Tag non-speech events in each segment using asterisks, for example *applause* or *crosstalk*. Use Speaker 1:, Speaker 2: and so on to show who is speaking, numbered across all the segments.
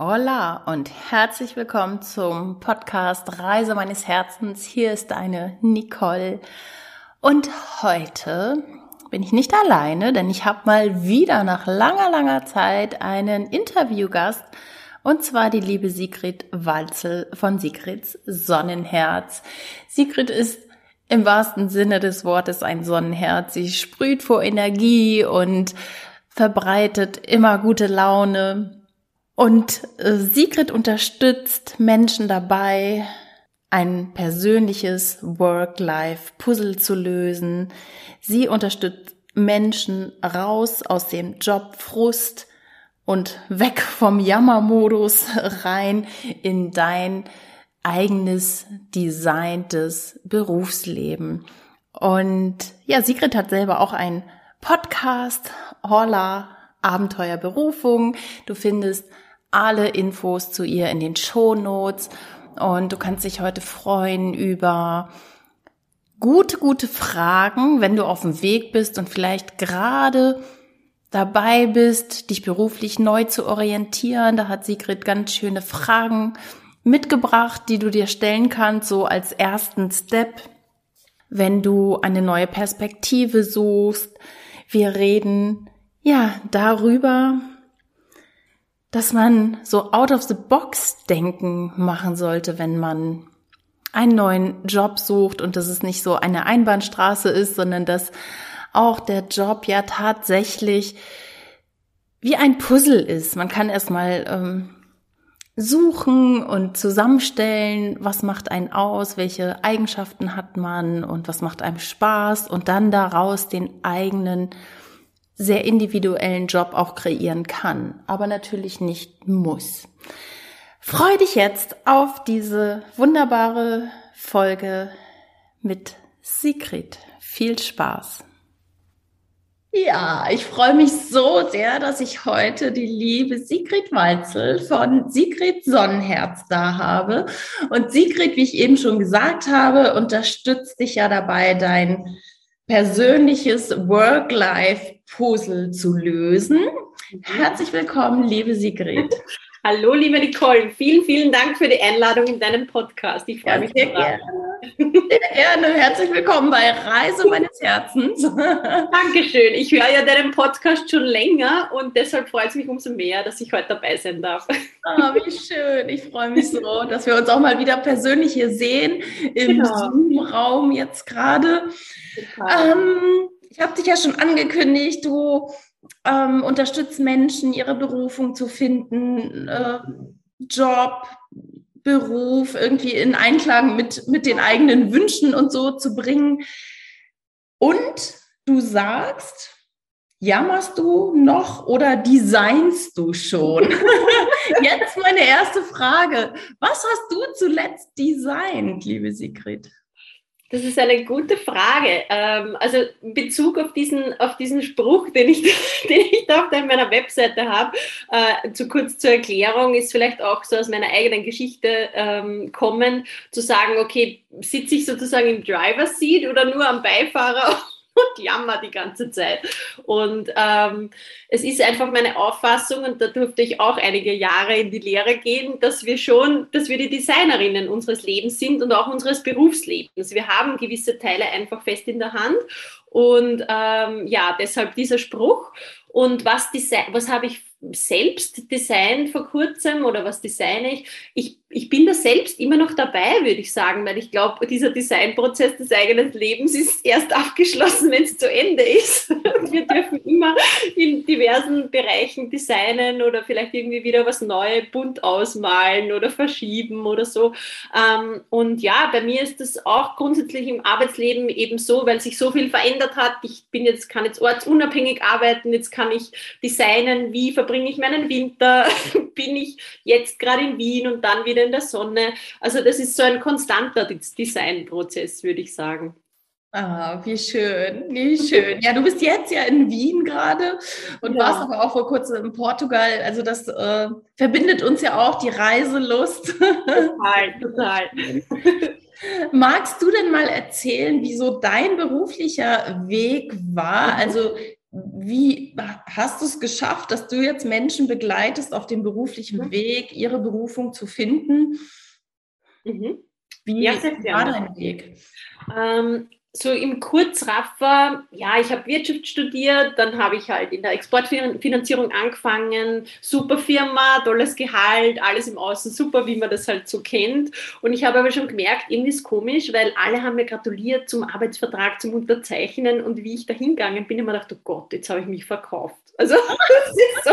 Speaker 1: Hola und herzlich willkommen zum Podcast Reise meines Herzens. Hier ist deine Nicole. Und heute bin ich nicht alleine, denn ich habe mal wieder nach langer, langer Zeit einen Interviewgast und zwar die liebe Sigrid Walzel von Sigrids Sonnenherz. Sigrid ist im wahrsten Sinne des Wortes ein Sonnenherz. Sie sprüht vor Energie und verbreitet immer gute Laune und äh, Sigrid unterstützt Menschen dabei, ein persönliches Work-Life-Puzzle zu lösen. Sie unterstützt Menschen raus aus dem Jobfrust und weg vom Jammermodus *laughs* rein in dein eigenes designtes Berufsleben. Und ja, Sigrid hat selber auch einen Podcast, Holla Abenteuer Berufung. Du findest alle Infos zu ihr in den Shownotes und du kannst dich heute freuen über gute, gute Fragen, wenn du auf dem Weg bist und vielleicht gerade dabei bist, dich beruflich neu zu orientieren. Da hat Sigrid ganz schöne Fragen mitgebracht, die du dir stellen kannst, so als ersten Step, wenn du eine neue Perspektive suchst. Wir reden ja darüber, dass man so out of the box denken machen sollte, wenn man einen neuen Job sucht und dass es nicht so eine Einbahnstraße ist, sondern dass auch der Job ja tatsächlich wie ein Puzzle ist. Man kann erstmal ähm, suchen und zusammenstellen, was macht einen aus, welche Eigenschaften hat man und was macht einem Spaß und dann daraus den eigenen sehr individuellen Job auch kreieren kann, aber natürlich nicht muss. Freu dich jetzt auf diese wunderbare Folge mit Sigrid. Viel Spaß. Ja, ich freue mich so sehr, dass ich heute die liebe Sigrid Walzel von Sigrid Sonnenherz da habe. Und Sigrid, wie ich eben schon gesagt habe, unterstützt dich ja dabei, dein persönliches Work-Life-Puzzle zu lösen. Herzlich willkommen, liebe Sigrid. *laughs*
Speaker 2: Hallo, liebe Nicole. Vielen, vielen Dank für die Einladung in deinen Podcast. Ich freue mich
Speaker 1: sehr gerne. *laughs* Sehr gerne. Herzlich willkommen bei Reise meines Herzens. *laughs*
Speaker 2: Dankeschön. Ich höre ja deinen Podcast schon länger und deshalb freut es mich umso mehr, dass ich heute dabei sein darf.
Speaker 1: Ah, wie schön. Ich freue mich so, dass wir uns auch mal wieder persönlich hier sehen im genau. Zoom-Raum jetzt gerade. Ähm, ich habe dich ja schon angekündigt, du ähm, unterstützt Menschen, ihre Berufung zu finden, äh, Job, Beruf irgendwie in Einklang mit, mit den eigenen Wünschen und so zu bringen. Und du sagst, jammerst du noch oder designst du schon? *laughs* Jetzt meine erste Frage. Was hast du zuletzt designt, liebe Sigrid?
Speaker 2: Das ist eine gute Frage. Ähm, also in Bezug auf diesen, auf diesen Spruch, den ich, *laughs* den ich da auf meiner Webseite habe, äh, zu kurz zur Erklärung, ist vielleicht auch so aus meiner eigenen Geschichte ähm, kommen, zu sagen, okay, sitze ich sozusagen im Driver Seat oder nur am Beifahrer *laughs* und jammer die ganze Zeit. Und ähm, es ist einfach meine Auffassung, und da durfte ich auch einige Jahre in die Lehre gehen, dass wir schon, dass wir die Designerinnen unseres Lebens sind und auch unseres Berufslebens. Wir haben gewisse Teile einfach fest in der Hand. Und ähm, ja, deshalb dieser Spruch. Und was, was habe ich selbst designt vor kurzem oder was designe ich? Ich, ich bin da selbst immer noch dabei, würde ich sagen, weil ich glaube, dieser Designprozess des eigenen Lebens ist erst abgeschlossen, wenn es zu Ende ist. *laughs* Wir dürfen immer in diversen Bereichen designen oder vielleicht irgendwie wieder was Neues bunt ausmalen oder verschieben oder so. Ähm, und ja, bei mir ist das auch grundsätzlich im Arbeitsleben eben so, weil sich so viel verändert hat. Ich bin jetzt, kann jetzt ortsunabhängig arbeiten, jetzt kann ich designen, wie verbringe ich meinen Winter, *laughs* bin ich jetzt gerade in Wien und dann wieder in der Sonne. Also das ist so ein konstanter Designprozess, würde ich sagen.
Speaker 1: Ah, wie schön, wie schön. Ja, du bist jetzt ja in Wien gerade und ja. warst aber auch vor kurzem in Portugal. Also das äh, verbindet uns ja auch die Reiselust. Total, *laughs* total. Magst du denn mal erzählen, wie so dein beruflicher Weg war? Also wie hast du es geschafft, dass du jetzt Menschen begleitest auf dem beruflichen mhm. Weg, ihre Berufung zu finden?
Speaker 2: Mhm. Wie ja, war dein Weg? Ähm, so im Kurzraffer, ja, ich habe Wirtschaft studiert, dann habe ich halt in der Exportfinanzierung angefangen, super Firma, tolles Gehalt, alles im Außen super, wie man das halt so kennt. Und ich habe aber schon gemerkt, irgendwie ist komisch, weil alle haben mir gratuliert zum Arbeitsvertrag, zum Unterzeichnen und wie ich da hingegangen bin, immer gedacht, oh Gott, jetzt habe ich mich verkauft. Also *laughs* es, so,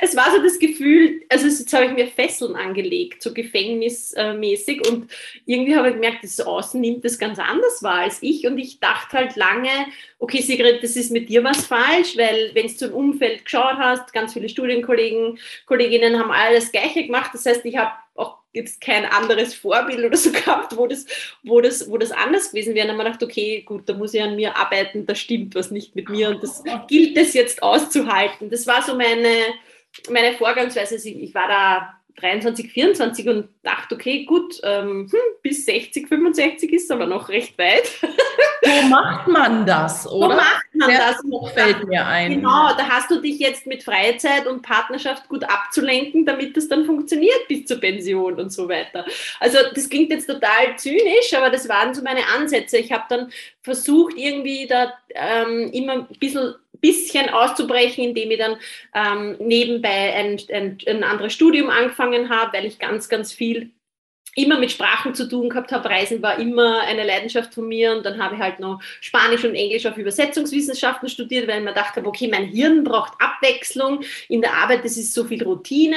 Speaker 2: es war so das Gefühl, also jetzt habe ich mir Fesseln angelegt, so gefängnismäßig und irgendwie habe ich gemerkt, das Außen nimmt das ganz anders wahr als ich und ich dachte halt lange, okay Sigrid, das ist mit dir was falsch, weil wenn du zum Umfeld geschaut hast, ganz viele Studienkollegen, Kolleginnen haben alles Gleiche gemacht, das heißt, ich habe auch jetzt kein anderes Vorbild oder so *laughs* gehabt, wo das, wo das, wo das anders gewesen wäre. Dann habe ich gedacht, okay, gut, da muss ich an mir arbeiten, da stimmt was nicht mit mir und das gilt es jetzt auszuhalten. Das war so meine, meine Vorgangsweise. Also ich war da 23, 24 und dachte, okay, gut, ähm, hm, bis 60, 65 ist aber noch recht weit.
Speaker 1: Wo macht man das, oder?
Speaker 2: Wo macht man
Speaker 1: Der
Speaker 2: das?
Speaker 1: fällt mir ein.
Speaker 2: Genau, da hast du dich jetzt mit Freizeit und Partnerschaft gut abzulenken, damit das dann funktioniert bis zur Pension und so weiter. Also das klingt jetzt total zynisch, aber das waren so meine Ansätze. Ich habe dann versucht, irgendwie da ähm, immer ein bisschen bisschen auszubrechen, indem ich dann ähm, nebenbei ein, ein, ein anderes Studium angefangen habe, weil ich ganz, ganz viel immer mit Sprachen zu tun gehabt habe. Reisen war immer eine Leidenschaft von mir und dann habe ich halt noch Spanisch und Englisch auf Übersetzungswissenschaften studiert, weil ich mir dachte, okay, mein Hirn braucht Abwechslung in der Arbeit, das ist so viel Routine.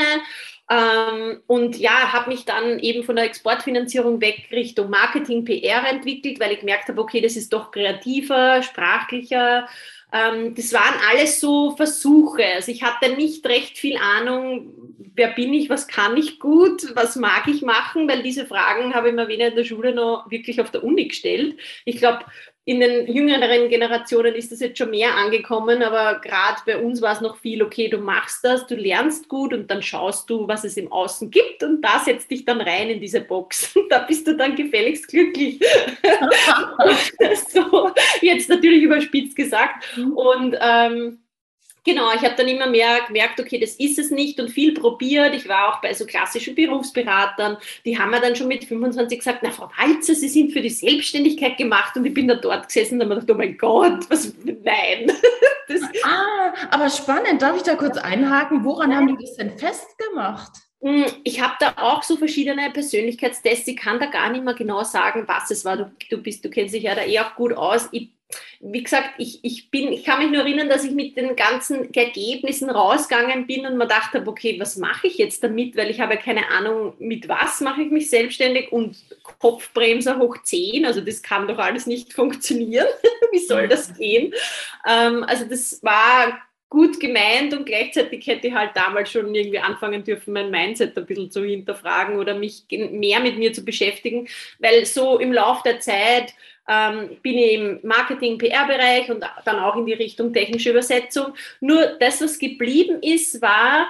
Speaker 2: Ähm, und ja, habe mich dann eben von der Exportfinanzierung weg Richtung Marketing, PR entwickelt, weil ich gemerkt habe, okay, das ist doch kreativer, sprachlicher ähm, das waren alles so Versuche. Also ich hatte nicht recht viel Ahnung, wer bin ich, was kann ich gut, was mag ich machen, weil diese Fragen habe ich mir weder in der Schule noch wirklich auf der Uni gestellt. Ich glaube, in den jüngeren Generationen ist das jetzt schon mehr angekommen, aber gerade bei uns war es noch viel, okay, du machst das, du lernst gut und dann schaust du, was es im Außen gibt und da setzt dich dann rein in diese Box. *laughs* da bist du dann gefälligst glücklich. *laughs* so, jetzt natürlich überspitzt gesagt. Mhm. Und ähm, Genau, ich habe dann immer mehr gemerkt, okay, das ist es nicht und viel probiert. Ich war auch bei so klassischen Berufsberatern, die haben mir dann schon mit 25 gesagt, na Frau Walzer, Sie sind für die Selbstständigkeit gemacht und ich bin da dort gesessen und habe mir gedacht, oh mein Gott, was, nein. *laughs*
Speaker 1: Das ah, aber spannend, darf ich da kurz einhaken? Woran haben die das denn festgemacht?
Speaker 2: Hm, ich habe da auch so verschiedene Persönlichkeitstests. Ich kann da gar nicht mehr genau sagen, was es war. Du, du bist, du kennst dich ja da eh auch gut aus. Ich wie gesagt, ich, ich, bin, ich kann mich nur erinnern, dass ich mit den ganzen Ergebnissen rausgegangen bin und mir dachte, okay, was mache ich jetzt damit? Weil ich habe keine Ahnung, mit was mache ich mich selbstständig und Kopfbremse hoch 10, also das kann doch alles nicht funktionieren. *laughs* Wie soll das gehen? Ähm, also das war gut gemeint und gleichzeitig hätte ich halt damals schon irgendwie anfangen dürfen, mein Mindset ein bisschen zu hinterfragen oder mich mehr mit mir zu beschäftigen, weil so im Lauf der Zeit ähm, bin ich im Marketing-PR-Bereich und dann auch in die Richtung technische Übersetzung. Nur das, was geblieben ist, war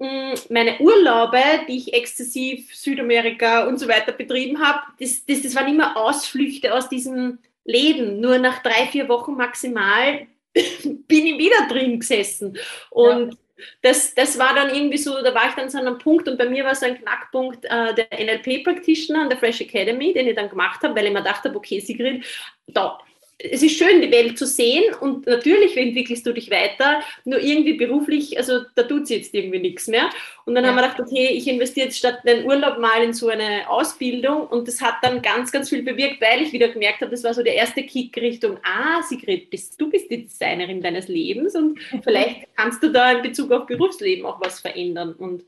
Speaker 2: mm, meine Urlaube, die ich exzessiv Südamerika und so weiter betrieben habe, das, das, das waren immer Ausflüchte aus diesem Leben. Nur nach drei, vier Wochen maximal *laughs* bin ich wieder drin gesessen. Und ja das, das war dann irgendwie so, da war ich dann so an einem Punkt und bei mir war so ein Knackpunkt äh, der NLP-Practitioner an der Fresh Academy, den ich dann gemacht habe, weil ich mir dachte, okay, Sigrid, da, es ist schön, die Welt zu sehen und natürlich entwickelst du dich weiter, nur irgendwie beruflich, also da tut sie jetzt irgendwie nichts mehr. Und dann ja. haben wir gedacht, okay, ich investiere jetzt statt einen Urlaub mal in so eine Ausbildung und das hat dann ganz, ganz viel bewirkt, weil ich wieder gemerkt habe, das war so der erste Kick Richtung, ah, Sigrid, bist, du bist die Designerin deines Lebens und vielleicht kannst du da in Bezug auf Berufsleben auch was verändern. Und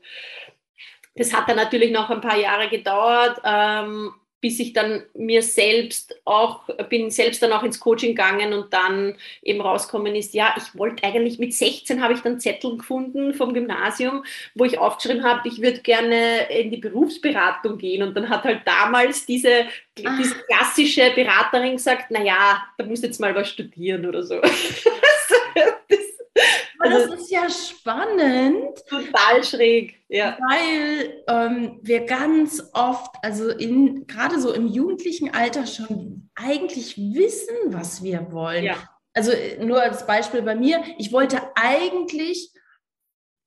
Speaker 2: das hat dann natürlich noch ein paar Jahre gedauert. Ähm, bis ich dann mir selbst auch, bin selbst dann auch ins Coaching gegangen und dann eben rauskommen ist, ja, ich wollte eigentlich, mit 16 habe ich dann Zettel gefunden vom Gymnasium, wo ich aufgeschrieben habe, ich würde gerne in die Berufsberatung gehen und dann hat halt damals diese, ah. diese klassische Beraterin gesagt, naja, da musst du jetzt mal was studieren oder so. *laughs*
Speaker 1: das, das ist ja spannend.
Speaker 2: Total schräg,
Speaker 1: ja. Weil ähm, wir ganz oft, also in, gerade so im jugendlichen Alter schon eigentlich wissen, was wir wollen. Ja. also nur als Beispiel bei mir, ich wollte eigentlich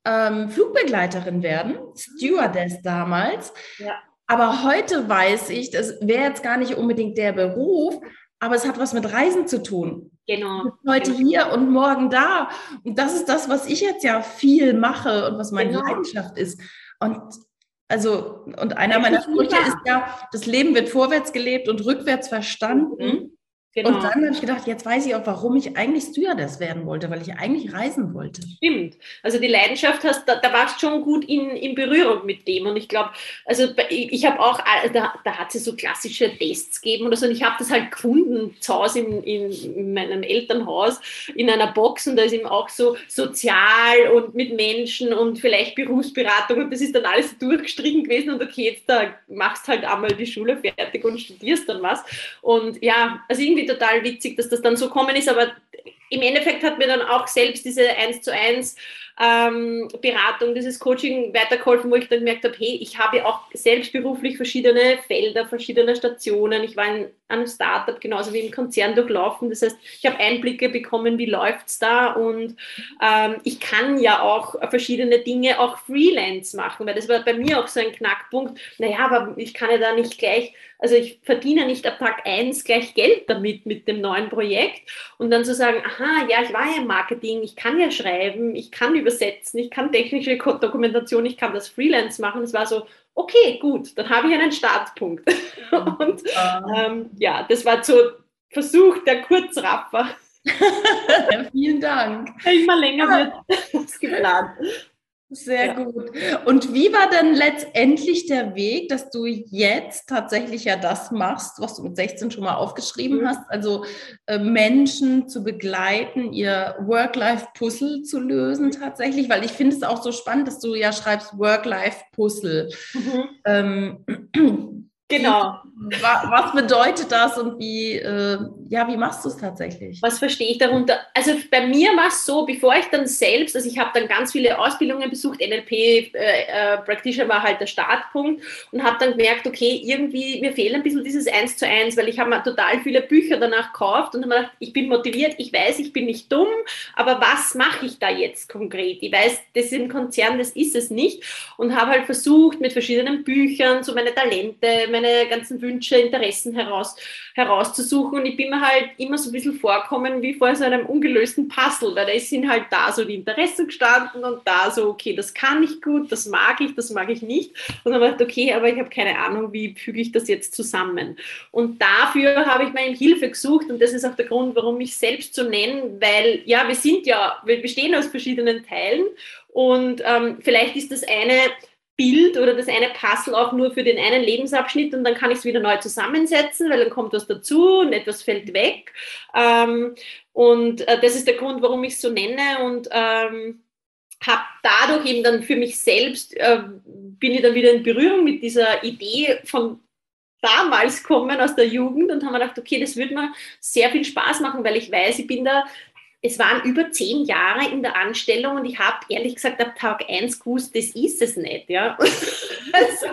Speaker 1: ähm, Flugbegleiterin werden, Stewardess damals. Ja. Aber heute weiß ich, das wäre jetzt gar nicht unbedingt der Beruf, aber es hat was mit Reisen zu tun. Genau. Heute genau. hier und morgen da. Und das ist das, was ich jetzt ja viel mache und was meine genau. Leidenschaft ist. Und also, und einer meiner Sprüche ist ja, das Leben wird vorwärts gelebt und rückwärts verstanden. Mhm. Genau. Und dann habe ich gedacht, jetzt weiß ich auch, warum ich eigentlich Stewardess werden wollte, weil ich eigentlich reisen wollte.
Speaker 2: Stimmt. Also die Leidenschaft hast, da, da warst du schon gut in, in Berührung mit dem. Und ich glaube, also ich, ich habe auch, da, da hat es so klassische Tests gegeben oder so. Und ich habe das halt gefunden zu Hause in, in, in, meinem Elternhaus in einer Box. Und da ist eben auch so sozial und mit Menschen und vielleicht Berufsberatung. Und das ist dann alles durchgestrichen gewesen. Und okay, jetzt da machst halt einmal die Schule fertig und studierst dann was. Und ja, also irgendwie irgendwie total witzig, dass das dann so kommen ist, aber im Endeffekt hat mir dann auch selbst diese 1 zu 1 ähm, Beratung, dieses Coaching weitergeholfen, wo ich dann gemerkt habe, hey, ich habe auch selbst beruflich verschiedene Felder, verschiedene Stationen. Ich war in einem Startup genauso wie im Konzern durchlaufen. Das heißt, ich habe Einblicke bekommen, wie läuft es da und ähm, ich kann ja auch verschiedene Dinge auch Freelance machen, weil das war bei mir auch so ein Knackpunkt. Naja, aber ich kann ja da nicht gleich, also ich verdiene nicht ab Tag 1 gleich Geld damit mit dem neuen Projekt und dann zu sagen, aha, ja, ich war ja im Marketing, ich kann ja schreiben, ich kann übersetzen, ich kann technische Dokumentation, ich kann das Freelance machen. Es war so, okay, gut, dann habe ich einen Startpunkt. *laughs* Und ähm, ja, das war so Versuch der Kurzraffer. *laughs*
Speaker 1: Vielen Dank.
Speaker 2: Immer länger wird *laughs* als geplant.
Speaker 1: Sehr ja. gut. Und wie war denn letztendlich der Weg, dass du jetzt tatsächlich ja das machst, was du mit 16 schon mal aufgeschrieben mhm. hast, also äh, Menschen zu begleiten, ihr Work-Life-Puzzle zu lösen tatsächlich, weil ich finde es auch so spannend, dass du ja schreibst Work-Life-Puzzle. Mhm. Ähm, *clears throat*
Speaker 2: Genau.
Speaker 1: Was bedeutet das und wie, äh, ja, wie machst du es tatsächlich?
Speaker 2: Was verstehe ich darunter? Also bei mir war es so, bevor ich dann selbst, also ich habe dann ganz viele Ausbildungen besucht, NLP äh, äh, Practitioner war halt der Startpunkt und habe dann gemerkt, okay, irgendwie mir fehlt ein bisschen dieses Eins zu Eins, weil ich habe mir total viele Bücher danach gekauft und habe gedacht, ich bin motiviert, ich weiß, ich bin nicht dumm, aber was mache ich da jetzt konkret? Ich weiß, das ist ein Konzern, das ist es nicht und habe halt versucht, mit verschiedenen Büchern so meine Talente, meine meine ganzen Wünsche, Interessen heraus, herauszusuchen. Und ich bin mir halt immer so ein bisschen vorkommen wie vor so einem ungelösten Puzzle, weil da sind halt da so die Interessen gestanden und da so, okay, das kann ich gut, das mag ich, das mag ich nicht. Und dann habe ich okay, aber ich habe keine Ahnung, wie füge ich das jetzt zusammen. Und dafür habe ich mir Hilfe gesucht und das ist auch der Grund, warum ich selbst so nenne, weil ja, wir sind ja, wir bestehen aus verschiedenen Teilen und ähm, vielleicht ist das eine Bild oder das eine Puzzle auch nur für den einen Lebensabschnitt und dann kann ich es wieder neu zusammensetzen, weil dann kommt was dazu und etwas fällt weg. Ähm, und äh, das ist der Grund, warum ich es so nenne und ähm, habe dadurch eben dann für mich selbst, äh, bin ich dann wieder in Berührung mit dieser Idee von damals kommen aus der Jugend und haben mir gedacht, okay, das würde mir sehr viel Spaß machen, weil ich weiß, ich bin da es waren über zehn Jahre in der Anstellung und ich habe ehrlich gesagt ab Tag 1 gewusst, das ist es nicht, ja. *laughs* also,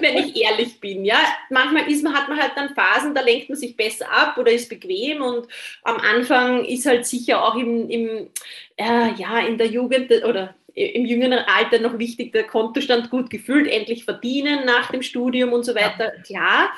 Speaker 2: wenn ich ehrlich bin, ja. Manchmal ist man, hat man halt dann Phasen, da lenkt man sich besser ab oder ist bequem und am Anfang ist halt sicher auch im, im äh, ja, in der Jugend oder im jüngeren Alter noch wichtig, der Kontostand gut gefüllt, endlich verdienen nach dem Studium und so weiter. Ja. Klar,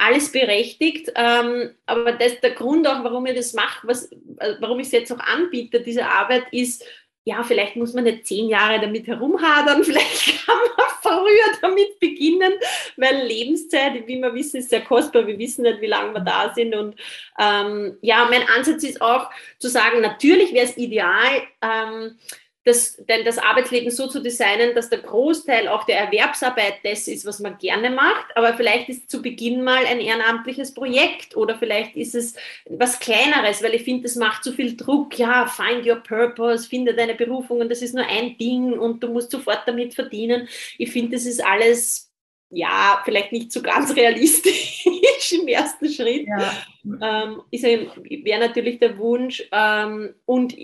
Speaker 2: alles berechtigt. Ähm, aber das, der Grund auch, warum ich das mache, was, äh, warum ich es jetzt auch anbiete, diese Arbeit, ist, ja, vielleicht muss man nicht zehn Jahre damit herumhadern, *laughs* vielleicht kann man früher damit beginnen, weil Lebenszeit, wie wir wissen, ist sehr kostbar. Wir wissen nicht, wie lange wir da sind. Und ähm, ja, mein Ansatz ist auch zu sagen, natürlich wäre es ideal, ähm, das, denn das Arbeitsleben so zu designen, dass der Großteil auch der Erwerbsarbeit das ist, was man gerne macht, aber vielleicht ist zu Beginn mal ein ehrenamtliches Projekt oder vielleicht ist es was Kleineres, weil ich finde, das macht zu viel Druck. Ja, find your purpose, finde deine Berufung und das ist nur ein Ding und du musst sofort damit verdienen. Ich finde, das ist alles ja, vielleicht nicht so ganz *laughs* realistisch im ersten Schritt. Ja. Ähm, wäre natürlich der Wunsch. Ähm, und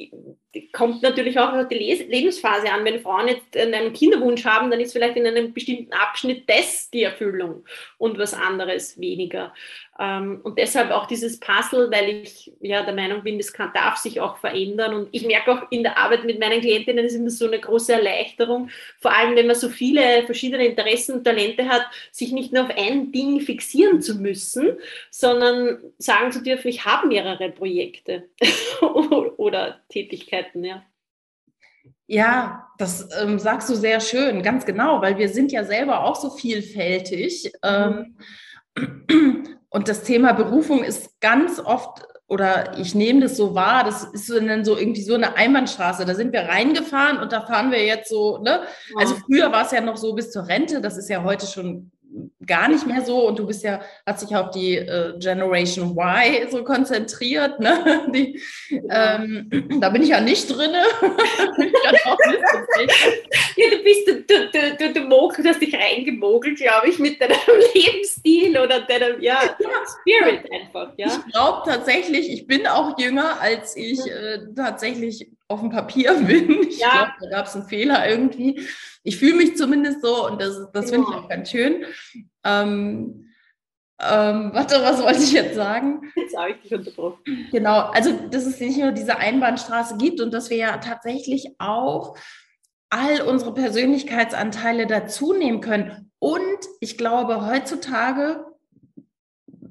Speaker 2: kommt natürlich auch auf die Lebensphase an. Wenn Frauen jetzt einen Kinderwunsch haben, dann ist vielleicht in einem bestimmten Abschnitt das die Erfüllung und was anderes weniger. Ähm, und deshalb auch dieses Puzzle, weil ich ja der Meinung bin, das kann, darf sich auch verändern. Und ich merke auch in der Arbeit mit meinen Klientinnen ist immer so eine große Erleichterung, vor allem wenn man so viele verschiedene Interessen und Talente hat, sich nicht nur auf ein Ding fixieren zu müssen, sondern sagen zu dürfen, ich habe mehrere Projekte *laughs* oder Tätigkeiten, ja.
Speaker 1: Ja, das ähm, sagst du sehr schön, ganz genau, weil wir sind ja selber auch so vielfältig. Mhm. Ähm, und das Thema Berufung ist ganz oft, oder ich nehme das so wahr, das ist so, dann so irgendwie so eine Einbahnstraße. Da sind wir reingefahren und da fahren wir jetzt so, ne? Also früher war es ja noch so bis zur Rente, das ist ja heute schon gar nicht mehr so und du bist ja, hast dich auf die äh, Generation Y so konzentriert, ne? *laughs* Die, ähm, *clears throat* da bin ich ja nicht *laughs* drin. *laughs*
Speaker 2: ja, du bist, du, du, du, du, du, du hast dich reingemogelt, glaube ich, mit deinem Lebensstil oder deinem, ja, Spirit einfach, ja.
Speaker 1: Ich glaube tatsächlich, ich bin auch jünger, als ich äh, tatsächlich auf dem Papier bin. Ich ja. glaube, da gab es einen Fehler irgendwie. Ich fühle mich zumindest so und das, das finde ich auch ganz schön. Ähm, ähm, warte, was wollte ich jetzt sagen?
Speaker 2: Jetzt habe ich dich unterbrochen.
Speaker 1: Genau, also dass es nicht nur diese Einbahnstraße gibt und dass wir ja tatsächlich auch all unsere Persönlichkeitsanteile dazu nehmen können. Und ich glaube, heutzutage,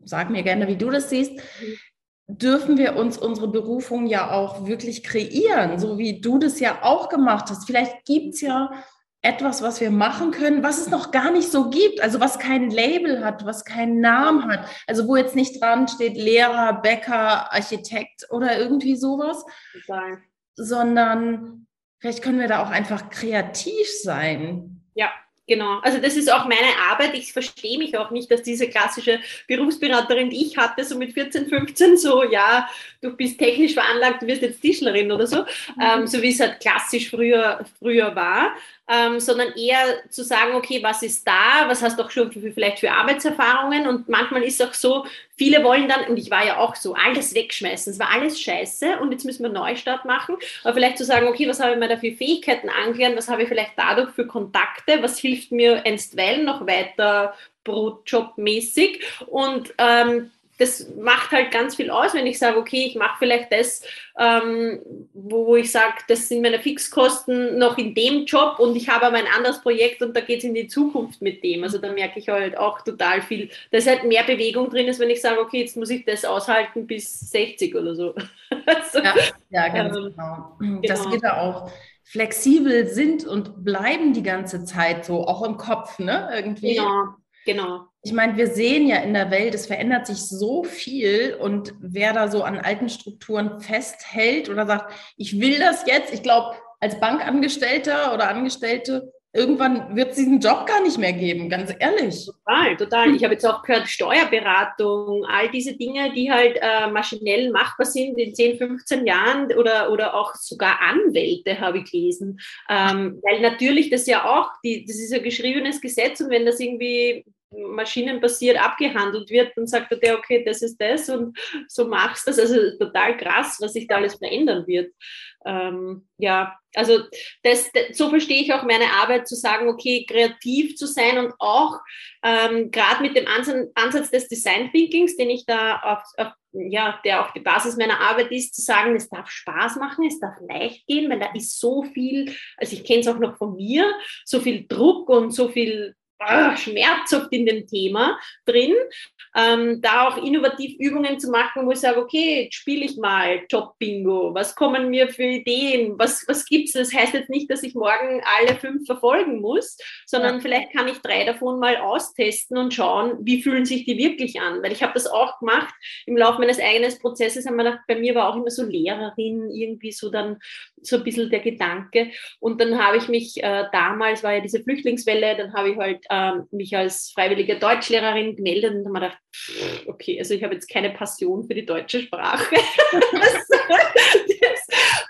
Speaker 1: sag mir gerne, wie du das siehst, dürfen wir uns unsere Berufung ja auch wirklich kreieren, so wie du das ja auch gemacht hast. Vielleicht gibt es ja etwas, was wir machen können, was es noch gar nicht so gibt, also was kein Label hat, was keinen Namen hat, also wo jetzt nicht dran steht Lehrer, Bäcker, Architekt oder irgendwie sowas, Total. sondern vielleicht können wir da auch einfach kreativ sein.
Speaker 2: Ja, Genau, also das ist auch meine Arbeit. Ich verstehe mich auch nicht, dass diese klassische Berufsberaterin, die ich hatte, so mit 14, 15, so, ja, du bist technisch veranlagt, du wirst jetzt Tischlerin oder so, mhm. ähm, so wie es halt klassisch früher, früher war ähm, sondern eher zu sagen, okay, was ist da, was hast du auch schon für, vielleicht für Arbeitserfahrungen? Und manchmal ist es auch so, viele wollen dann, und ich war ja auch so, alles wegschmeißen, es war alles scheiße und jetzt müssen wir Neustart machen, aber vielleicht zu sagen, okay, was habe ich mir da für Fähigkeiten angelernt, was habe ich vielleicht dadurch für Kontakte, was hilft mir einstweilen noch weiter Brotjob-mäßig? Und ähm, das macht halt ganz viel aus, wenn ich sage, okay, ich mache vielleicht das, ähm, wo ich sage, das sind meine Fixkosten noch in dem Job und ich habe aber ein anderes Projekt und da geht es in die Zukunft mit dem. Also da merke ich halt auch total viel, dass halt mehr Bewegung drin ist, wenn ich sage, okay, jetzt muss ich das aushalten bis 60 oder so. *laughs*
Speaker 1: also, ja, ja, ganz ähm, genau. genau. Dass wir da auch flexibel sind und bleiben die ganze Zeit so, auch im Kopf, ne? Irgendwie.
Speaker 2: Genau, genau
Speaker 1: ich meine, wir sehen ja in der Welt, es verändert sich so viel und wer da so an alten Strukturen festhält oder sagt, ich will das jetzt, ich glaube, als Bankangestellter oder Angestellte, irgendwann wird es diesen Job gar nicht mehr geben, ganz ehrlich.
Speaker 2: Total, total. Ich habe jetzt auch gehört, Steuerberatung, all diese Dinge, die halt äh, maschinell machbar sind in 10, 15 Jahren oder, oder auch sogar Anwälte, habe ich gelesen. Ähm, weil natürlich das ja auch, die, das ist ein geschriebenes Gesetz und wenn das irgendwie maschinenbasiert abgehandelt wird, dann sagt er der, okay, das ist das und so machst du das. Also total krass, was sich da alles verändern wird. Ähm, ja, also das, das, so verstehe ich auch meine Arbeit, zu sagen, okay, kreativ zu sein und auch ähm, gerade mit dem Ansatz, Ansatz, des Design Thinkings, den ich da auf, auf, ja, der auch die Basis meiner Arbeit ist, zu sagen, es darf Spaß machen, es darf leicht gehen, weil da ist so viel, also ich kenne es auch noch von mir, so viel Druck und so viel ah, schmerzhaft in dem Thema drin, ähm, da auch innovativ Übungen zu machen, wo ich sage, okay, spiele ich mal Job-Bingo, was kommen mir für Ideen, was, was gibt es? Das heißt jetzt nicht, dass ich morgen alle fünf verfolgen muss, sondern ja. vielleicht kann ich drei davon mal austesten und schauen, wie fühlen sich die wirklich an, weil ich habe das auch gemacht. Im Laufe meines eigenen Prozesses, haben wir gedacht, bei mir war auch immer so Lehrerin, irgendwie so dann so ein bisschen der Gedanke. Und dann habe ich mich äh, damals, war ja diese Flüchtlingswelle, dann habe ich halt ähm, mich als freiwillige Deutschlehrerin gemeldet und habe mir gedacht, okay, also ich habe jetzt keine Passion für die deutsche Sprache. *laughs*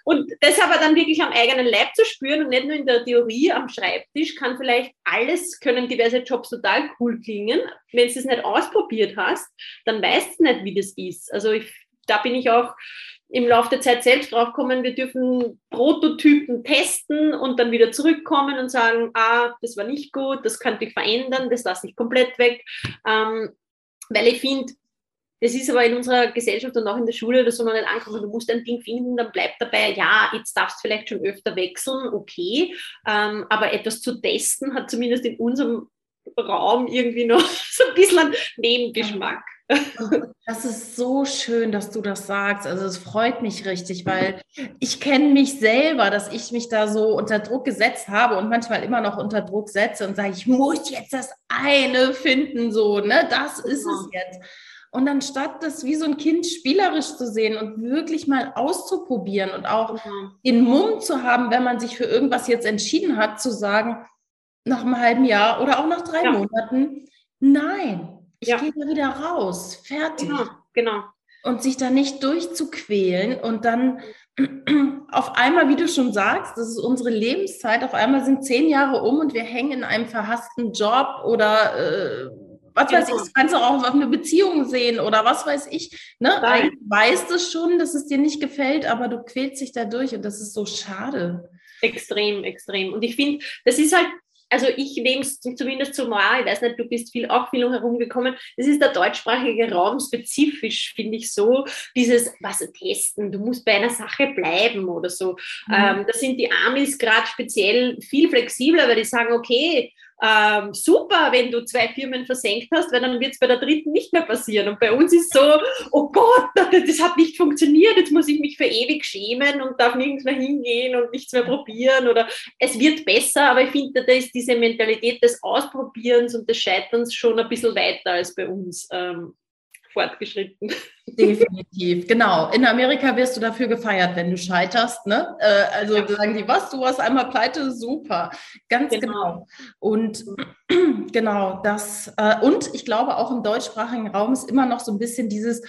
Speaker 2: und das aber dann wirklich am eigenen Leib zu spüren und nicht nur in der Theorie am Schreibtisch, kann vielleicht alles, können diverse Jobs total cool klingen. Wenn du es nicht ausprobiert hast, dann weißt du nicht, wie das ist. Also ich, da bin ich auch im Laufe der Zeit selbst draufkommen, wir dürfen Prototypen testen und dann wieder zurückkommen und sagen, ah, das war nicht gut, das könnte ich verändern, das lasse ich komplett weg. Ähm, weil ich finde, das ist aber in unserer Gesellschaft und auch in der Schule oder so noch nicht angekommen. Du musst ein Ding finden, dann bleib dabei. Ja, jetzt darfst du vielleicht schon öfter wechseln, okay. Ähm, aber etwas zu testen hat zumindest in unserem Raum irgendwie noch *laughs* so ein bisschen einen Nebengeschmack.
Speaker 1: Das ist so schön, dass du das sagst. Also es freut mich richtig, weil ich kenne mich selber, dass ich mich da so unter Druck gesetzt habe und manchmal immer noch unter Druck setze und sage, ich muss jetzt das eine finden, so, ne? Das ist es jetzt. Und anstatt das wie so ein Kind spielerisch zu sehen und wirklich mal auszuprobieren und auch den Mumm zu haben, wenn man sich für irgendwas jetzt entschieden hat, zu sagen, nach einem halben Jahr oder auch nach drei ja. Monaten, nein, ich ja. gehe da wieder raus, fertig.
Speaker 2: Genau, genau.
Speaker 1: Und sich da nicht durchzuquälen und dann *clears throat* auf einmal, wie du schon sagst, das ist unsere Lebenszeit, auf einmal sind zehn Jahre um und wir hängen in einem verhassten Job oder äh, was weiß ich, genau. das kannst du auch auf eine Beziehung sehen oder was weiß ich. Ne? Du weißt es schon, dass es dir nicht gefällt, aber du quälst dich dadurch und das ist so schade.
Speaker 2: Extrem, extrem. Und ich finde, das ist halt also ich nehme es zumindest so wahr, ich weiß nicht, du bist viel, auch viel herumgekommen, das ist der deutschsprachige Raum spezifisch, finde ich so, dieses, was testen, du musst bei einer Sache bleiben oder so. Mhm. Ähm, da sind die Amis gerade speziell viel flexibler, weil die sagen, okay, ähm, super, wenn du zwei Firmen versenkt hast, weil dann wird es bei der dritten nicht mehr passieren. Und bei uns ist so, oh Gott, *laughs* das hat nicht funktioniert, jetzt muss ich mich für ewig schämen und darf nirgends mehr hingehen und nichts mehr probieren oder es wird besser, aber ich finde, da ist diese Mentalität des Ausprobierens und des Scheiterns schon ein bisschen weiter als bei uns. Ähm, fortgeschritten. *laughs*
Speaker 1: Definitiv, genau. In Amerika wirst du dafür gefeiert, wenn du scheiterst. Ne? Äh, also ja. sagen die, was, du warst einmal pleite, super. Ganz genau. genau. Und *clears throat* genau, das, äh, und ich glaube auch im deutschsprachigen Raum ist immer noch so ein bisschen dieses,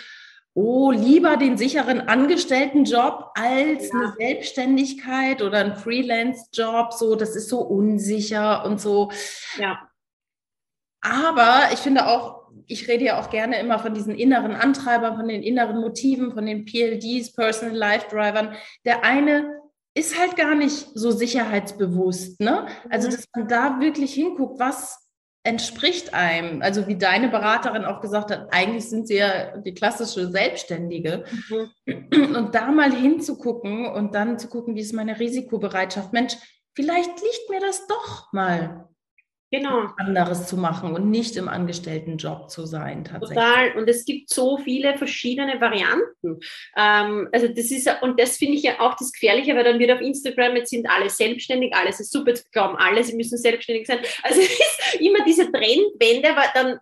Speaker 1: oh, lieber den sicheren Angestelltenjob als ja. eine Selbstständigkeit oder ein Freelance-Job, so, das ist so unsicher und so.
Speaker 2: Ja.
Speaker 1: Aber ich finde auch, ich rede ja auch gerne immer von diesen inneren Antreibern, von den inneren Motiven, von den PLDs, Personal Life Drivern. Der eine ist halt gar nicht so sicherheitsbewusst. Ne? Also, mhm. dass man da wirklich hinguckt, was entspricht einem. Also, wie deine Beraterin auch gesagt hat, eigentlich sind sie ja die klassische Selbstständige. Mhm. Und da mal hinzugucken und dann zu gucken, wie ist meine Risikobereitschaft. Mensch, vielleicht liegt mir das doch mal genau. anderes zu machen und nicht im Angestelltenjob zu sein.
Speaker 2: Tatsächlich. Total. Und es gibt so viele verschiedene Varianten. Ähm, also das ist und das finde ich ja auch das Gefährliche, weil dann wird auf Instagram jetzt sind alle selbstständig, alles ist super, jetzt glauben alle, sie müssen selbstständig sein. Also *laughs* es ist immer diese Trendwende, aber dann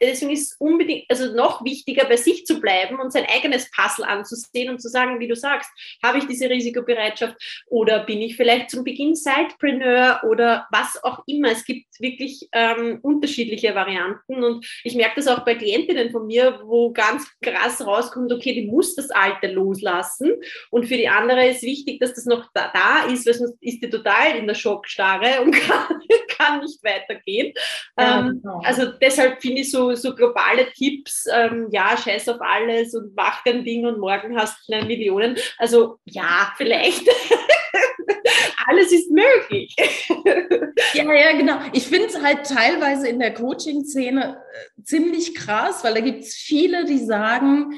Speaker 2: deswegen ist es unbedingt, also noch wichtiger bei sich zu bleiben und sein eigenes Puzzle anzusehen und zu sagen, wie du sagst, habe ich diese Risikobereitschaft oder bin ich vielleicht zum Beginn Sidepreneur oder was auch immer. Es gibt wirklich ähm, unterschiedliche Varianten. Und ich merke das auch bei Klientinnen von mir, wo ganz krass rauskommt, okay, die muss das Alte loslassen. Und für die andere ist wichtig, dass das noch da, da ist, weil sonst ist die total in der Schockstarre *laughs* und kann, kann nicht weitergehen. Ja, ähm, genau. Also deshalb finde ich so, so globale Tipps, ähm, ja, scheiß auf alles und mach dein Ding und morgen hast du eine Millionen. Also ja, vielleicht. *laughs* alles ist möglich. *laughs*
Speaker 1: ja, ja, genau. Ich finde es halt teilweise in der Coaching-Szene äh, ziemlich krass, weil da gibt es viele, die sagen,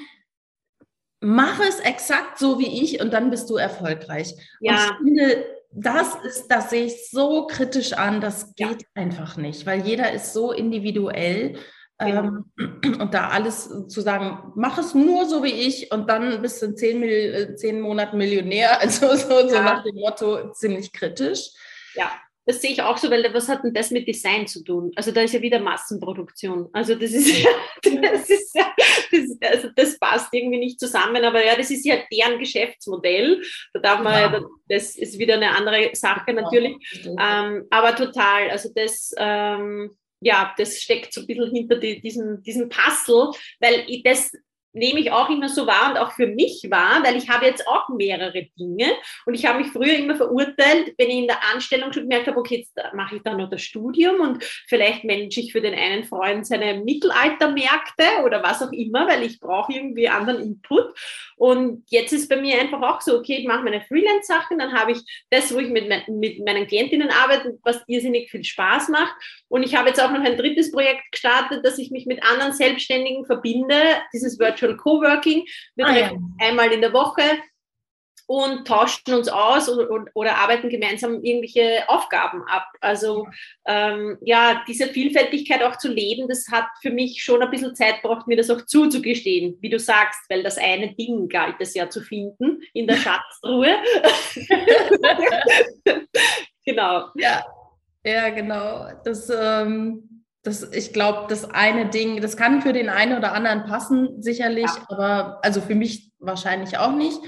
Speaker 1: mach es exakt so wie ich und dann bist du erfolgreich. Ja. Und ich finde, das ist, das sehe ich so kritisch an, das geht ja. einfach nicht, weil jeder ist so individuell. Genau. Ähm, *clears throat* und da alles zu sagen, mach es nur so wie ich und dann bist du in zehn, äh, zehn Monaten Millionär, *laughs* also so, so ja. nach dem Motto ziemlich kritisch.
Speaker 2: Ja, das sehe ich auch so, weil was hat denn das mit Design zu tun? Also da ist ja wieder Massenproduktion. Also das ist ja, *laughs* das ist ja, das, also das passt irgendwie nicht zusammen, aber ja, das ist ja deren Geschäftsmodell. Da darf man, ja. das ist wieder eine andere Sache natürlich. Ähm, aber total, also das, ähm, ja, das steckt so ein bisschen hinter die, diesen, diesen Puzzle, weil ich das nehme ich auch immer so wahr und auch für mich wahr, weil ich habe jetzt auch mehrere Dinge und ich habe mich früher immer verurteilt, wenn ich in der Anstellung schon gemerkt habe, okay, jetzt mache ich da noch das Studium und vielleicht manage ich für den einen Freund seine Mittelaltermärkte oder was auch immer, weil ich brauche irgendwie anderen Input. Und jetzt ist bei mir einfach auch so, okay, ich mache meine Freelance-Sachen, dann habe ich das, wo ich mit, mit meinen Klientinnen arbeite, was irrsinnig viel Spaß macht. Und ich habe jetzt auch noch ein drittes Projekt gestartet, dass ich mich mit anderen Selbstständigen verbinde, dieses Virtual Coworking. Wir ah, treffen ja. einmal in der Woche und tauschen uns aus oder, oder, arbeiten gemeinsam irgendwelche Aufgaben ab. Also ähm, ja, diese Vielfältigkeit auch zu leben, das hat für mich schon ein bisschen Zeit braucht, mir das auch zuzugestehen, wie du sagst, weil das eine Ding galt es ja zu finden in der *laughs* Schatztruhe. *laughs* *laughs*
Speaker 1: genau. Ja, ja, genau. Das, ähm, das, ich glaube, das eine Ding, das kann für den einen oder anderen passen, sicherlich, ja. aber also für mich wahrscheinlich auch nicht.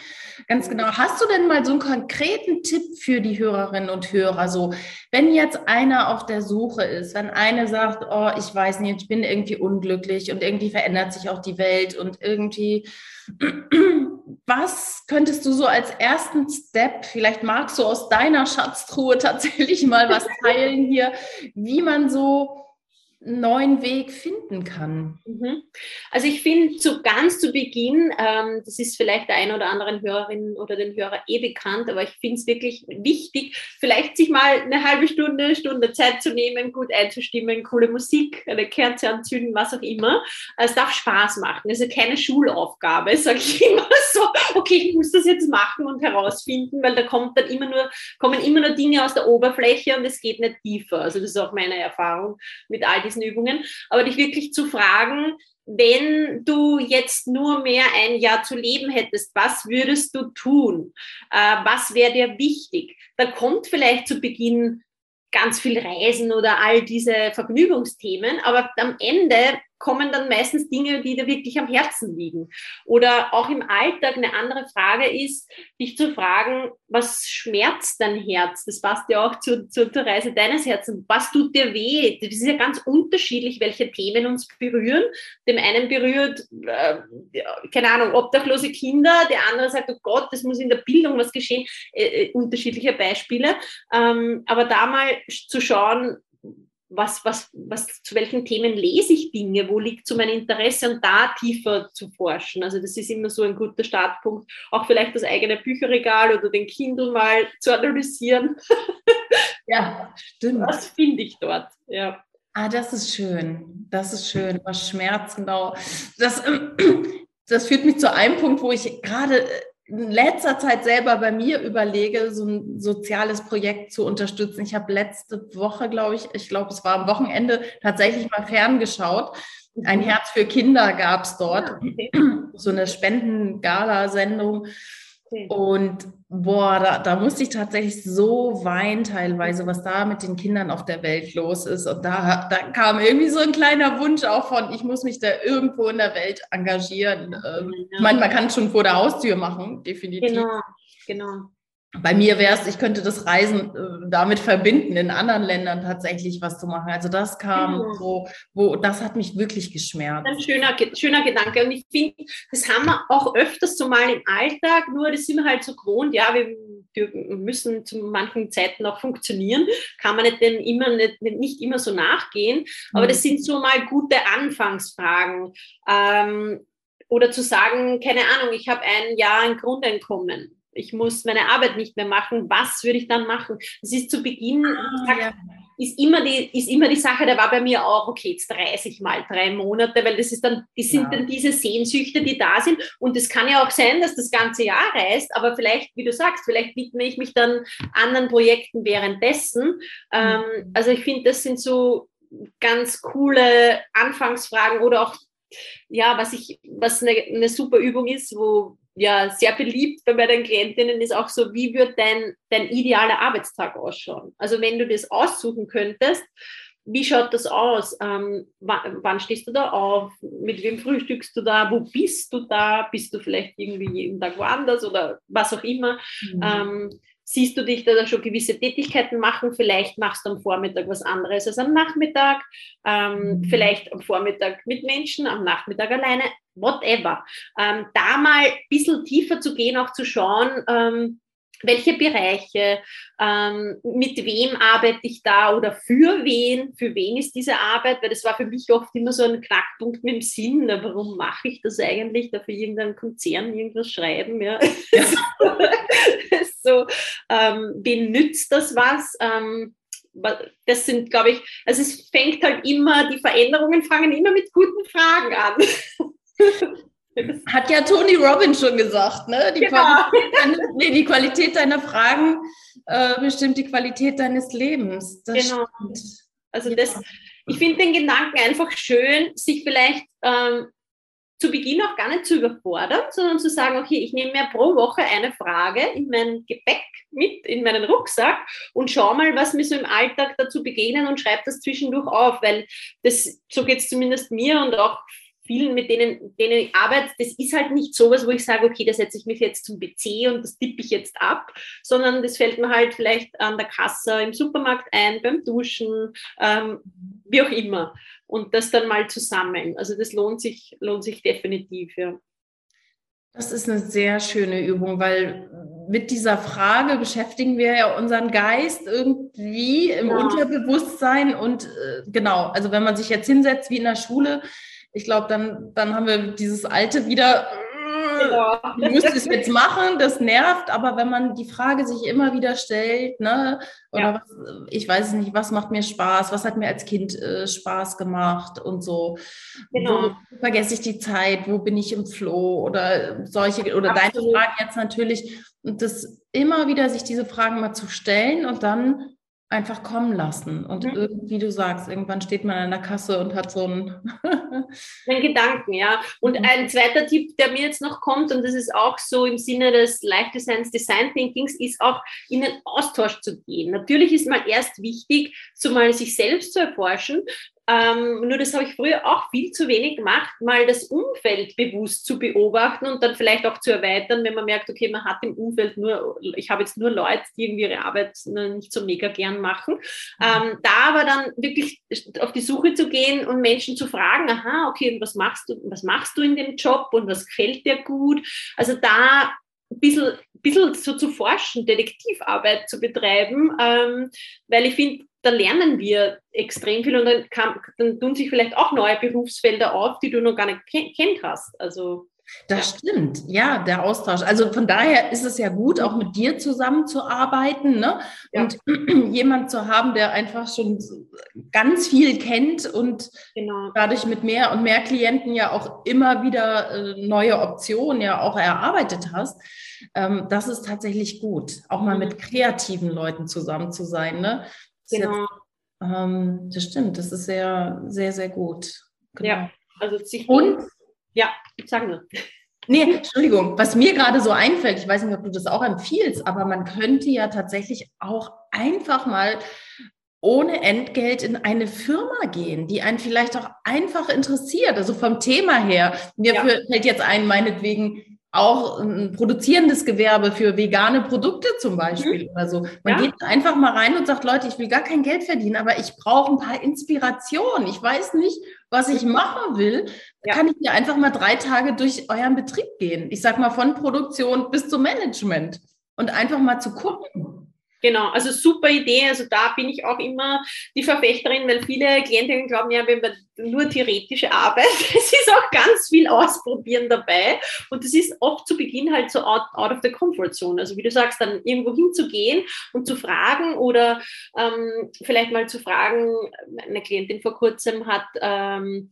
Speaker 1: Ganz genau. Hast du denn mal so einen konkreten Tipp für die Hörerinnen und Hörer? So, wenn jetzt einer auf der Suche ist, wenn eine sagt, oh, ich weiß nicht, ich bin irgendwie unglücklich und irgendwie verändert sich auch die Welt und irgendwie, *clears throat* was könntest du so als ersten Step, vielleicht magst du aus deiner Schatztruhe tatsächlich mal was teilen hier, wie man so neuen Weg finden kann?
Speaker 2: Mhm. Also ich finde zu ganz zu Beginn, ähm, das ist vielleicht der einen oder anderen Hörerin oder den Hörer eh bekannt, aber ich finde es wirklich wichtig, vielleicht sich mal eine halbe Stunde, Stunde Zeit zu nehmen, gut einzustimmen, coole Musik, eine Kerze anzünden, was auch immer. Es darf Spaß machen. Also keine Schulaufgabe, *laughs* sage ich immer so, okay, ich muss das jetzt machen und herausfinden, weil da kommt dann immer nur, kommen immer nur Dinge aus der Oberfläche und es geht nicht tiefer. Also das ist auch meine Erfahrung mit all diesen Übungen, aber dich wirklich zu fragen, wenn du jetzt nur mehr ein Jahr zu leben hättest, was würdest du tun? Äh, was wäre dir wichtig? Da kommt vielleicht zu Beginn ganz viel Reisen oder all diese Vergnügungsthemen, aber am Ende kommen dann meistens Dinge, die dir wirklich am Herzen liegen. Oder auch im Alltag eine andere Frage ist, dich zu fragen, was schmerzt dein Herz? Das passt ja auch zu, zu, zur Reise deines Herzens. Was tut dir weh? Das ist ja ganz unterschiedlich, welche Themen uns berühren. Dem einen berührt, äh, keine Ahnung, obdachlose Kinder, der andere sagt, oh Gott, das muss in der Bildung was geschehen. Äh, äh unterschiedliche Beispiele. Ähm, aber da mal zu schauen, was, was, was, zu welchen Themen lese ich Dinge, wo liegt so mein Interesse und da tiefer zu forschen. Also das ist immer so ein guter Startpunkt, auch vielleicht das eigene Bücherregal oder den Kindle mal zu analysieren. *laughs*
Speaker 1: Ja, stimmt.
Speaker 2: Was finde ich dort? Ja.
Speaker 1: Ah, das ist schön. Das ist schön. Was Schmerz, genau. Das, *clears throat* das führt mich zu einem Punkt, wo ich gerade in letzter Zeit selber bei mir überlege, so ein soziales Projekt zu unterstützen. Ich habe letzte Woche, glaube ich, ich glaube, es war am Wochenende, tatsächlich mal ferngeschaut. Ein mhm. Herz für Kinder gab es dort. Ah. So eine Spendengala-Sendung. Und boah, da, da musste ich tatsächlich so weinen teilweise, was da mit den Kindern auf der Welt los ist. Und da, da kam irgendwie so ein kleiner Wunsch auch von, ich muss mich da irgendwo in der Welt engagieren. Ähm, ja. Manchmal kann es schon vor der Haustür machen, definitiv.
Speaker 2: Genau, genau
Speaker 1: bei mir wäre es, ich könnte das Reisen äh, damit verbinden, in anderen Ländern tatsächlich was zu machen. Also das kam mhm. so, wo, das hat mich wirklich geschmerzt.
Speaker 2: Ein schöner, schöner Gedanke. Und ich finde, das haben wir auch öfters so mal im Alltag, nur das sind wir halt so gewohnt, ja, wir, wir müssen zu manchen Zeiten auch funktionieren, kann man nicht, denn immer, nicht, nicht immer so nachgehen. Aber mhm. das sind so mal gute Anfangsfragen. Ähm, oder zu sagen, keine Ahnung, ich habe ein Jahr ein Grundeinkommen ich muss meine Arbeit nicht mehr machen, was würde ich dann machen? Das ist zu Beginn, ah, sag, ja. ist, immer die, ist immer die Sache, da war bei mir auch, okay, jetzt 30 mal drei Monate, weil das ist dann, die sind ja. dann diese Sehnsüchte, die da sind. Und es kann ja auch sein, dass das ganze Jahr reist, aber vielleicht, wie du sagst, vielleicht widme ich mich dann anderen Projekten währenddessen. Ähm, mhm. Ähm, also ich finde, das sind so ganz coole Anfangsfragen oder auch ja, was ich, was eine, eine super Übung ist, wo ja sehr beliebt bei meinen Klientinnen ist auch so, wie wird dein, dein idealer Arbeitstag ausschauen? Also wenn du das aussuchen könntest, wie schaut das aus? Ähm, wann, wann, stehst du da auf? Mit wem frühstückst du da? Wo bist du da? Bist du vielleicht irgendwie jeden Tag woanders oder was auch immer? Mhm. Ähm, siehst du dich da schon gewisse Tätigkeiten machen? Vielleicht machst du am Vormittag was anderes als am Nachmittag. Ähm, mhm. Vielleicht am Vormittag mit Menschen, am Nachmittag alleine, whatever. Ähm, da mal ein bisschen tiefer zu gehen, auch zu schauen, ähm, welche Bereiche, ähm, mit wem arbeite ich da oder für wen, für wen ist diese Arbeit, weil das war für mich oft immer so ein Knackpunkt mit dem Sinn, na, warum mache ich das eigentlich, da für irgendeinen Konzern irgendwas schreiben, ja. ja. *laughs* so, ähm, wem nützt das was? Ähm, das sind, glaube ich, also es fängt halt immer, die Veränderungen fangen immer mit guten Fragen an. *laughs* *laughs*
Speaker 1: Hat ja Tony Robbins schon gesagt, ne? Die, genau. Qualität, deiner, nee, die Qualität deiner Fragen äh, bestimmt die Qualität deines Lebens.
Speaker 2: Das genau. Stimmt. Also ja. das, ich finde den Gedanken einfach schön, sich vielleicht ähm, zu Beginn auch gar nicht zu überfordern, sondern zu sagen, okay, ich nehme mir pro Woche eine Frage in mein Gepäck mit, in meinen Rucksack und schau mal, was mir so im Alltag dazu begegnen und schreibe das zwischendurch auf, weil das, so geht es zumindest mir und auch vielen, mit denen, denen ich arbeite, das ist halt nicht sowas, wo ich sage, okay, da setze ich mich jetzt zum PC und das tippe ich jetzt ab, sondern das fällt mir halt vielleicht an der Kasse im Supermarkt ein, beim Duschen, ähm, wie auch immer. Und das dann mal zu sammeln. Also das lohnt sich, lohnt sich definitiv, ja.
Speaker 1: Das ist eine sehr schöne Übung, weil mit dieser Frage beschäftigen wir ja unseren Geist irgendwie im ja. Unterbewusstsein und äh, genau, also wenn man sich jetzt hinsetzt wie in der Schule, ich glaube, dann, dann haben wir dieses alte wieder, genau. du musst es jetzt machen, das nervt, aber wenn man die Frage sich immer wieder stellt, ne, oder ja. was, ich weiß nicht, was macht mir Spaß, was hat mir als Kind äh, Spaß gemacht und so, genau. wo vergesse ich die Zeit, wo bin ich im Flow oder solche, oder Absolut. deine Fragen jetzt natürlich, und das immer wieder sich diese Fragen mal zu stellen und dann einfach kommen lassen. Und mhm. wie du sagst, irgendwann steht man an der Kasse und hat so einen, *laughs*
Speaker 2: einen Gedanken, ja. Und mhm. ein zweiter Tipp, der mir jetzt noch kommt, und das ist auch so im Sinne des Life Designs, Design Thinkings, ist auch in den Austausch zu gehen. Natürlich ist mal erst wichtig, so mal sich selbst zu erforschen, ähm, nur das habe ich früher auch viel zu wenig gemacht, mal das Umfeld bewusst zu beobachten und dann vielleicht auch zu erweitern, wenn man merkt, okay, man hat im Umfeld nur, ich habe jetzt nur Leute, die irgendwie ihre Arbeit nicht so mega gern machen. Mhm. Ähm, da aber dann wirklich auf die Suche zu gehen und Menschen zu fragen, aha, okay, was machst du, was machst du in dem Job und was gefällt dir gut? Also da ein bisschen, bisschen so zu forschen, Detektivarbeit zu betreiben, ähm, weil ich finde, da lernen wir extrem viel und dann, kann, dann tun sich vielleicht auch neue Berufsfelder auf, die du noch gar nicht kennt hast. Also
Speaker 1: das ja. stimmt, ja, der Austausch. Also von daher ist es ja gut, auch mit dir zusammenzuarbeiten ne? Ja. und *clears throat* jemand zu haben, der einfach schon ganz viel kennt und genau. dadurch mit mehr und mehr Klienten ja auch immer wieder äh, neue Optionen ja auch erarbeitet hast. Ähm, das ist tatsächlich gut, auch mal mit mhm. kreativen Leuten zusammen zu sein. Ne? Genau. Jetzt, ähm, das stimmt, das ist sehr, sehr, sehr gut.
Speaker 2: Genau. Ja, also sich.
Speaker 1: Und?
Speaker 2: Ja, sag nur.
Speaker 1: Nee, Entschuldigung, was mir gerade so einfällt, ich weiß nicht, ob du das auch empfiehlst, aber man könnte ja tatsächlich auch einfach mal ohne Entgelt in eine Firma gehen, die einen vielleicht auch einfach interessiert, also vom Thema her. Mir ja. fällt jetzt ein, meinetwegen auch ein produzierendes Gewerbe für vegane Produkte zum Beispiel mhm. oder so. Man ja. geht einfach mal rein und sagt, Leute, ich will gar kein Geld verdienen, aber ich brauche ein paar Inspirationen. Ich weiß nicht, was ich machen will. Ja. Kann ich dir einfach mal drei Tage durch euren Betrieb gehen. Ich sag mal von Produktion bis zum Management und einfach mal zu gucken.
Speaker 2: Genau, also super Idee. Also da bin ich auch immer die Verfechterin, weil viele Klientinnen glauben ja, wenn man nur theoretische Arbeit, *laughs* es ist auch ganz viel Ausprobieren dabei. Und das ist oft zu Beginn halt so out, out of the comfort zone. Also wie du sagst, dann irgendwo hinzugehen und zu fragen oder ähm, vielleicht mal zu fragen, eine Klientin vor kurzem hat ähm,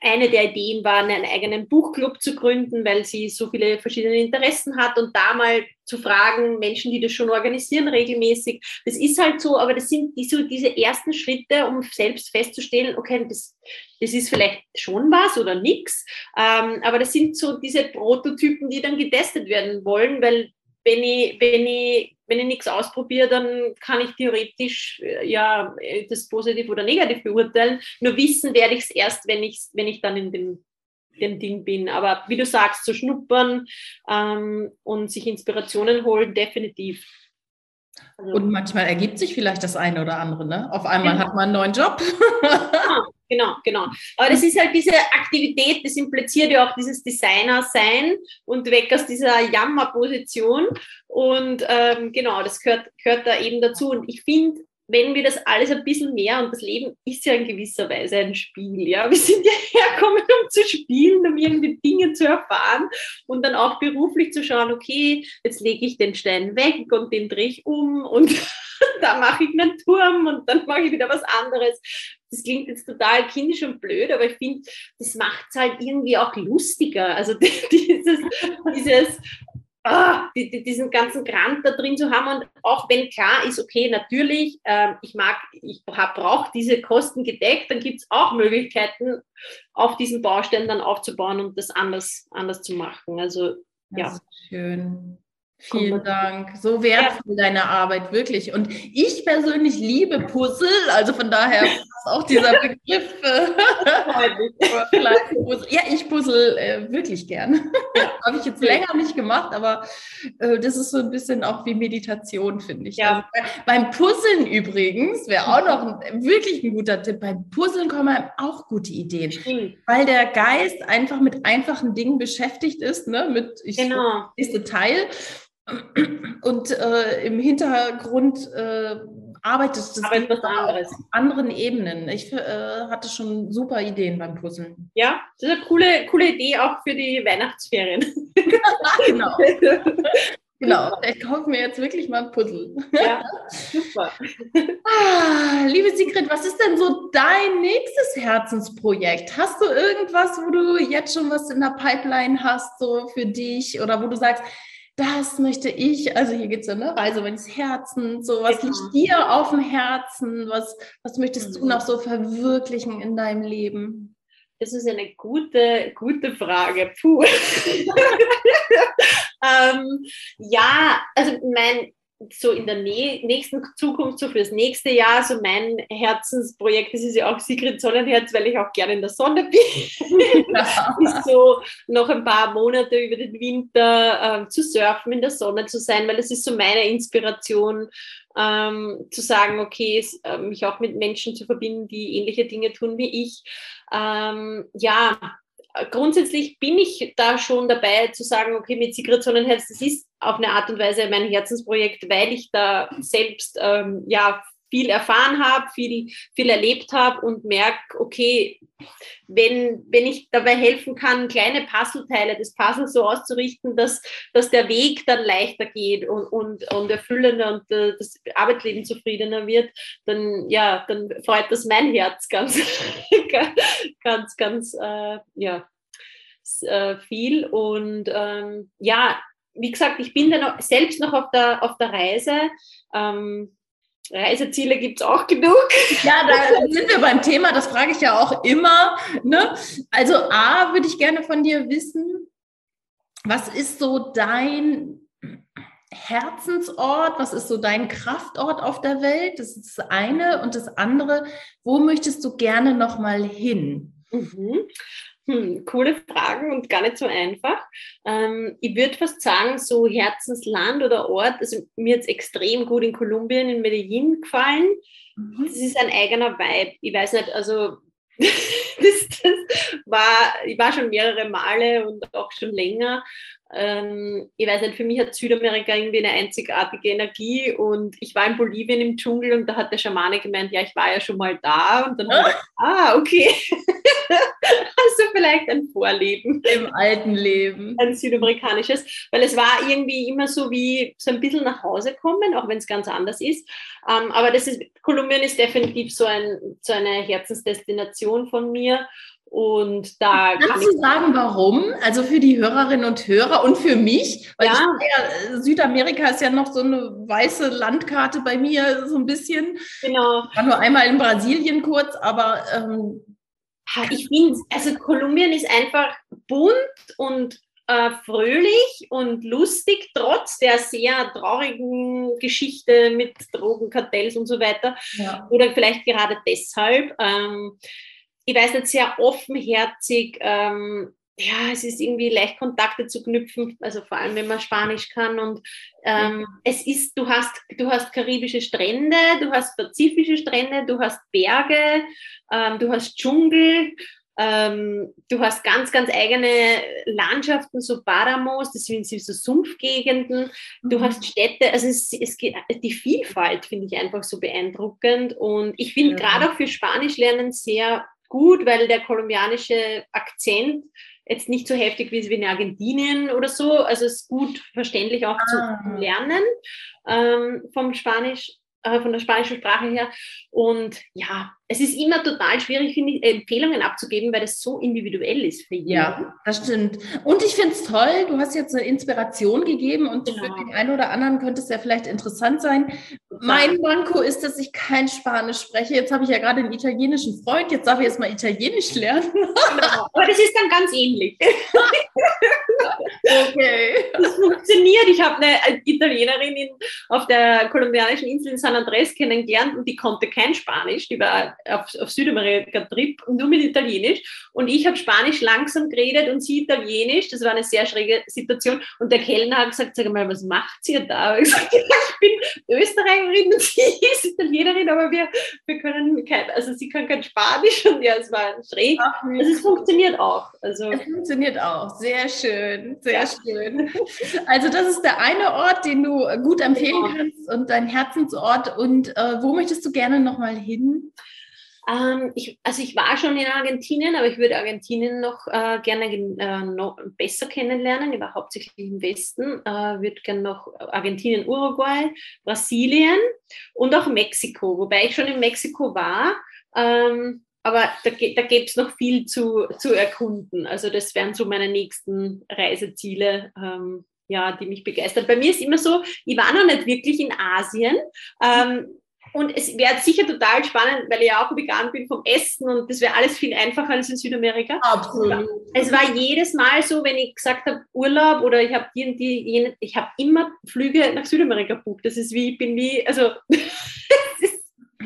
Speaker 2: eine der Ideen war, einen eigenen Buchclub zu gründen, weil sie so viele verschiedene Interessen hat und da mal zu fragen, Menschen, die das schon organisieren regelmäßig. Das ist halt so, aber das sind die, so diese ersten Schritte, um selbst festzustellen, okay, das, das ist vielleicht schon was oder nichts, ähm, aber das sind so diese Prototypen, die dann getestet werden wollen, weil wenn ich, wenn ich, wenn ich nichts ausprobiere, dann kann ich theoretisch äh, ja das positiv oder negativ beurteilen. Nur wissen werde ich es erst, wenn ich, wenn ich dann in dem, dem Ding bin. Aber wie du sagst, zu schnuppern ähm, und sich Inspirationen holen, definitiv.
Speaker 1: Also, und manchmal ergibt sich vielleicht das eine oder andere, ne? Auf einmal genau. hat man einen neuen Job.
Speaker 2: Genau, genau. Aber das ist halt diese Aktivität, das impliziert ja auch dieses Designer-Sein und weg aus dieser Jammerposition. Und ähm, genau, das gehört, gehört da eben dazu. Und ich finde, wenn wir das alles ein bisschen mehr, und das Leben ist ja in gewisser Weise ein Spiel, ja, wir sind ja *laughs* hergekommen, um zu spielen, um irgendwie Dinge zu erfahren und dann auch beruflich zu schauen, okay, jetzt lege ich den Stein weg und den drehe ich um und *laughs* da mache ich einen Turm und dann mache ich wieder was anderes. Das klingt jetzt total kindisch und blöd, aber ich finde, das macht es halt irgendwie auch lustiger. Also *laughs* dieses, dieses ah, die, die, diesen ganzen Grant da drin zu haben und auch wenn klar ist, okay, natürlich, äh, ich mag, ich brauche diese Kosten gedeckt, dann gibt es auch Möglichkeiten, auf diesen Baustein dann aufzubauen und das anders, anders zu machen. Also ja.
Speaker 1: schön. Vielen Dank. So wertvoll ja. deine Arbeit, wirklich. Und ich persönlich liebe Puzzle, also von daher *laughs* auch dieser Begriff. *laughs* ja, ich puzzle äh, wirklich gern. Ja. *laughs* Habe ich jetzt länger nicht gemacht, aber äh, das ist so ein bisschen auch wie Meditation, finde ich. Ja. Also, beim Puzzeln übrigens wäre auch noch ein, wirklich ein guter Tipp. Beim Puzzeln kommen einem auch gute Ideen, mhm. weil der Geist einfach mit einfachen Dingen beschäftigt ist, ne? mit ich genau. nächste Teil. Und äh, im Hintergrund arbeitet das
Speaker 2: Arbeit auf
Speaker 1: anderen Ebenen. Ich äh, hatte schon super Ideen beim Puzzeln.
Speaker 2: Ja, das ist eine coole, coole Idee auch für die Weihnachtsferien. *laughs*
Speaker 1: genau. *laughs* Genau, ich kaufe mir jetzt wirklich mal ein Puzzle. Ja, super. *laughs* ah, liebe Sigrid, was ist denn so dein nächstes Herzensprojekt? Hast du irgendwas, wo du jetzt schon was in der Pipeline hast, so für dich oder wo du sagst, das möchte ich, also hier geht es ja ne Reise meines Herzens, so was genau. liegt dir auf dem Herzen, was, was möchtest mhm. du noch so verwirklichen in deinem Leben?
Speaker 2: Das ist eine gute, gute Frage. Puh. *laughs* ähm, ja, also mein, so in der nächsten Zukunft, so fürs nächste Jahr, so mein Herzensprojekt, das ist ja auch Sigrid Sonnenherz, weil ich auch gerne in der Sonne bin, ja. *laughs* ist so noch ein paar Monate über den Winter äh, zu surfen, in der Sonne zu sein, weil das ist so meine Inspiration, ähm, zu sagen, okay, es, äh, mich auch mit Menschen zu verbinden, die ähnliche Dinge tun wie ich. Ähm, ja, grundsätzlich bin ich da schon dabei zu sagen, okay, mit Sigrid Sonnenherz, das ist auf eine Art und Weise mein Herzensprojekt, weil ich da selbst ähm, ja viel erfahren habe, viel, viel erlebt habe und merke, okay, wenn, wenn ich dabei helfen kann, kleine Puzzleteile des Puzzles so auszurichten, dass, dass der Weg dann leichter geht und, und, und erfüllender und äh, das Arbeitsleben zufriedener wird, dann, ja, dann freut das mein Herz ganz, *laughs* ganz, ganz, äh, ja, äh, viel. Und ähm, ja, wie gesagt, ich bin dann selbst noch auf der, auf der Reise. Ähm, Reiseziele gibt es auch genug.
Speaker 1: Ja, da sind wir beim Thema, das frage ich ja auch immer. Ne? Also A, würde ich gerne von dir wissen, was ist so dein Herzensort, was ist so dein Kraftort auf der Welt? Das ist das eine. Und das andere, wo möchtest du gerne nochmal hin?
Speaker 2: Mhm. Hm, coole Fragen und gar nicht so einfach. Ähm, ich würde fast sagen, so Herzensland oder Ort, also mir es extrem gut in Kolumbien, in Medellin gefallen. Mhm. Das ist ein eigener Vibe. Ich weiß nicht, also *laughs* das, das war, ich war schon mehrere Male und auch schon länger ähm, ich weiß nicht, für mich hat Südamerika irgendwie eine einzigartige Energie und ich war in Bolivien im Dschungel und da hat der Schamane gemeint, ja, ich war ja schon mal da und dann habe ich, ah, okay. *laughs* also vielleicht ein Vorleben.
Speaker 1: Im alten Leben.
Speaker 2: Ein südamerikanisches, weil es war irgendwie immer so wie so ein bisschen nach Hause kommen, auch wenn es ganz anders ist. Ähm, aber das ist, Kolumbien ist definitiv so, ein, so eine Herzensdestination von mir und da
Speaker 1: Kannst kann du sagen, warum? Also für die Hörerinnen und Hörer und für mich, weil ja. ich, Südamerika ist ja noch so eine weiße Landkarte bei mir, so ein bisschen. Genau. Ich war nur einmal in Brasilien kurz, aber ähm,
Speaker 2: ich finde, also Kolumbien ist einfach bunt und äh, fröhlich und lustig, trotz der sehr traurigen Geschichte mit Drogenkartells und so weiter. Ja. Oder vielleicht gerade deshalb. Ähm, ich weiß nicht, sehr offenherzig, ähm, ja, es ist irgendwie leicht Kontakte zu knüpfen, also vor allem wenn man Spanisch kann. Und ähm, es ist, du hast, du hast karibische Strände, du hast pazifische Strände, du hast Berge, ähm, du hast Dschungel, ähm, du hast ganz, ganz eigene Landschaften, so Paramos, das sind so Sumpfgegenden. Du mhm. hast Städte, also es, es geht, die Vielfalt finde ich einfach so beeindruckend. Und ich finde ja. gerade auch für Spanisch lernen sehr gut, weil der kolumbianische Akzent jetzt nicht so heftig wie in Argentinien oder so. Also es ist gut verständlich auch ah. zu lernen ähm, vom Spanisch, äh, von der spanischen Sprache her. Und ja, es ist immer total schwierig, finde ich, Empfehlungen abzugeben, weil das so individuell ist für jeden.
Speaker 1: Ja, das stimmt. Und ich finde es toll, du hast jetzt eine Inspiration gegeben und genau. für den einen oder anderen könnte es ja vielleicht interessant sein. Mein Manko ist, dass ich kein Spanisch spreche. Jetzt habe ich ja gerade einen italienischen Freund, jetzt darf ich jetzt mal Italienisch lernen.
Speaker 2: Genau. *laughs* Aber das ist dann ganz ähnlich.
Speaker 1: okay.
Speaker 2: Das funktioniert. Ich habe eine Italienerin in, auf der kolumbianischen Insel in San Andres kennengelernt und die konnte kein Spanisch. Die war auf, auf Südamerika-Trip, nur mit Italienisch. Und ich habe Spanisch langsam geredet und sie Italienisch. Das war eine sehr schräge Situation. Und der Kellner hat gesagt, sag mal, was macht sie da? Ich, gesagt, *laughs* ich bin Österreicherin und sie ist Italienerin, aber wir, wir können kein, also sie kann kein Spanisch und ja, es war schräg. Ach, also es funktioniert auch. Also,
Speaker 1: es funktioniert auch. Sehr schön, sehr ja. schön. Also das ist der eine Ort, den du gut empfehlen genau. kannst und dein Herzensort. Und äh, wo möchtest du gerne nochmal hin?
Speaker 2: Ähm, ich, also ich war schon in Argentinien, aber ich würde Argentinien noch äh, gerne äh, noch besser kennenlernen. Ich war hauptsächlich im Westen, äh, würde gerne noch Argentinien, Uruguay, Brasilien und auch Mexiko, wobei ich schon in Mexiko war. Ähm, aber da, da gäbe es noch viel zu, zu erkunden. Also das wären so meine nächsten Reiseziele. Ähm, ja, die mich begeistern. Bei mir ist immer so, ich war noch nicht wirklich in Asien. Ähm, und es wäre sicher total spannend, weil ich ja auch vegan bin vom Essen und das wäre alles viel einfacher als in Südamerika.
Speaker 1: Absolut.
Speaker 2: Es war jedes Mal so, wenn ich gesagt habe Urlaub oder ich habe die, die, ich habe immer Flüge nach Südamerika gebucht. Das ist wie, ich bin wie, also *laughs*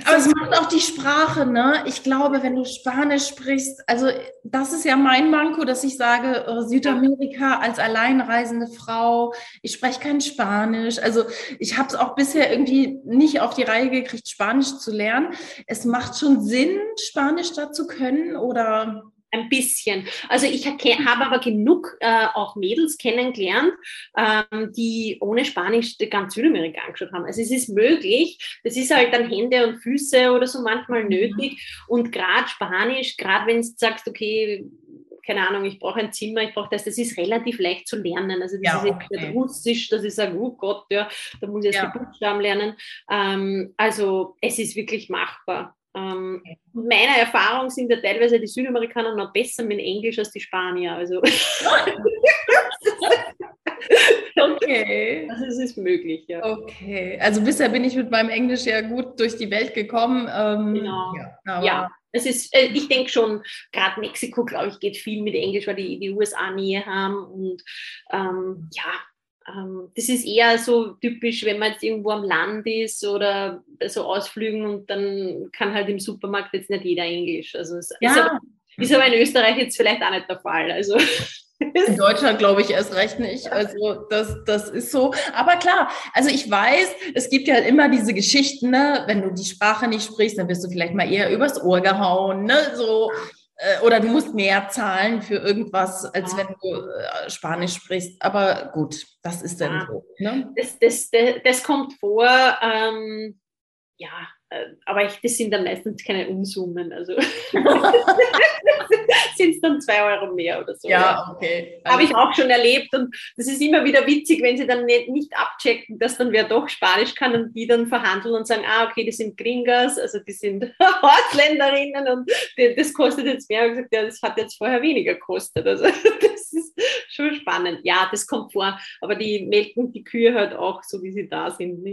Speaker 1: Aber es macht auch die Sprache, ne? Ich glaube, wenn du Spanisch sprichst, also das ist ja mein Manko, dass ich sage, äh, Südamerika als alleinreisende Frau, ich spreche kein Spanisch. Also ich habe es auch bisher irgendwie nicht auf die Reihe gekriegt, Spanisch zu lernen. Es macht schon Sinn, Spanisch da zu können oder
Speaker 2: ein bisschen. Also ich habe aber genug äh, auch Mädels kennengelernt, ähm, die ohne Spanisch ganz Südamerika angeschaut haben. Also es ist möglich. Das ist halt dann Hände und Füße oder so manchmal mhm. nötig. Und gerade Spanisch, gerade wenn du sagst, okay, keine Ahnung, ich brauche ein Zimmer, ich brauche das, das ist relativ leicht zu lernen. Also das ja, ist okay. nicht Russisch, dass ich sage, oh Gott, ja, da muss ich erst ja. die Buchstaben lernen. Ähm, also es ist wirklich machbar. Ähm, meiner Erfahrung sind ja teilweise die Südamerikaner noch besser mit Englisch als die Spanier. Also *laughs*
Speaker 1: okay.
Speaker 2: Also es ist möglich, ja.
Speaker 1: Okay. Also bisher bin ich mit meinem Englisch ja gut durch die Welt gekommen.
Speaker 2: Ähm, genau. Ja, ja. Es ist, äh, ich denke schon, gerade Mexiko, glaube ich, geht viel mit Englisch, weil die die USA Nähe haben. Und ähm, ja, das ist eher so typisch, wenn man jetzt irgendwo am Land ist oder so Ausflügen und dann kann halt im Supermarkt jetzt nicht jeder Englisch. Also es ja. ist, aber, ist aber in Österreich jetzt vielleicht auch nicht der Fall. Also *laughs*
Speaker 1: in Deutschland glaube ich erst recht nicht. Also das, das ist so. Aber klar, also ich weiß, es gibt ja immer diese Geschichten, ne? wenn du die Sprache nicht sprichst, dann wirst du vielleicht mal eher übers Ohr gehauen. Ne? So, oder du musst mehr zahlen für irgendwas, als wenn du äh, Spanisch sprichst. Aber gut, das ist dann ja. so. Ne?
Speaker 2: Das, das, das, das, kommt vor. Ähm, ja, äh, aber ich, das sind dann meistens keine Umsummen. Also *laughs* *laughs* sind es dann zwei Euro mehr oder so.
Speaker 1: Ja, okay.
Speaker 2: Habe ich auch schon erlebt und das ist immer wieder witzig, wenn sie dann nicht, nicht abchecken, dass dann wer doch Spanisch kann und die dann verhandeln und sagen, ah, okay, die sind Gringas, also die sind *laughs* Ortsländerinnen und das kostet jetzt mehr. Und gesagt, ja, das hat jetzt vorher weniger gekostet. Also das *laughs* ist schon spannend. Ja, das kommt vor, aber die melken die Kühe halt auch so, wie sie da sind.